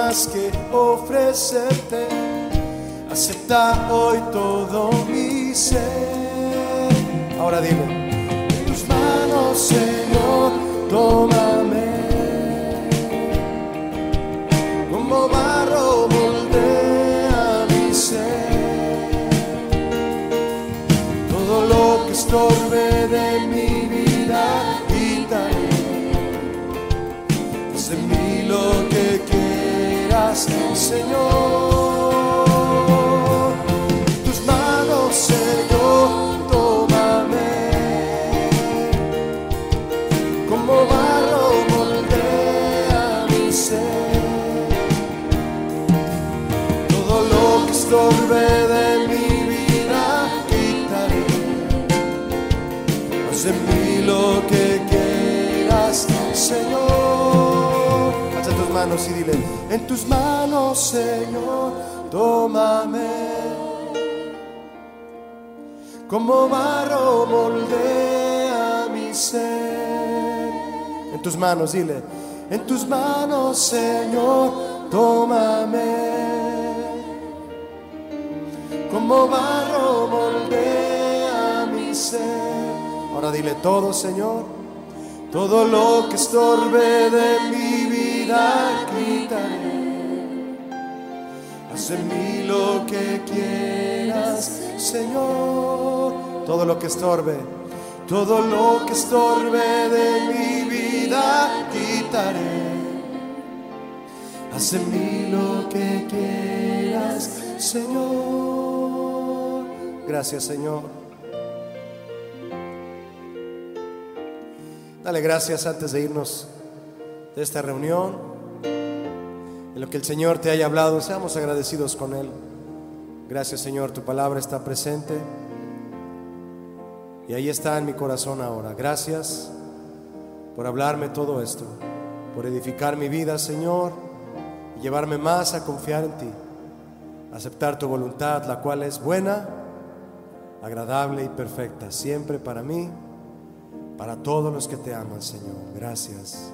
S2: Que ofrecerte. Acepta hoy todo mi ser. Ahora dime, en tus manos, Señor, tómame. Como barro moldea mi ser. estorbe de mi vida, quitaré. Haz de mí lo que Señor. Manos y dile, en tus manos, Señor, tómame. Como barro moldea mi ser. En tus manos, dile, en tus manos, Señor, tómame. Como barro moldea mi ser. Ahora dile todo, Señor, todo lo que estorbe de mi vida. Haz en mí lo que quieras, Señor. Todo lo que estorbe, todo lo que estorbe de mi vida quitaré. Haz en mí lo que quieras, Señor. Gracias, Señor. Dale gracias antes de irnos de esta reunión. En lo que el Señor te haya hablado, seamos agradecidos con Él. Gracias Señor, tu palabra está presente. Y ahí está en mi corazón ahora. Gracias por hablarme todo esto, por edificar mi vida, Señor, y llevarme más a confiar en ti, aceptar tu voluntad, la cual es buena, agradable y perfecta, siempre para mí, para todos los que te aman, Señor. Gracias.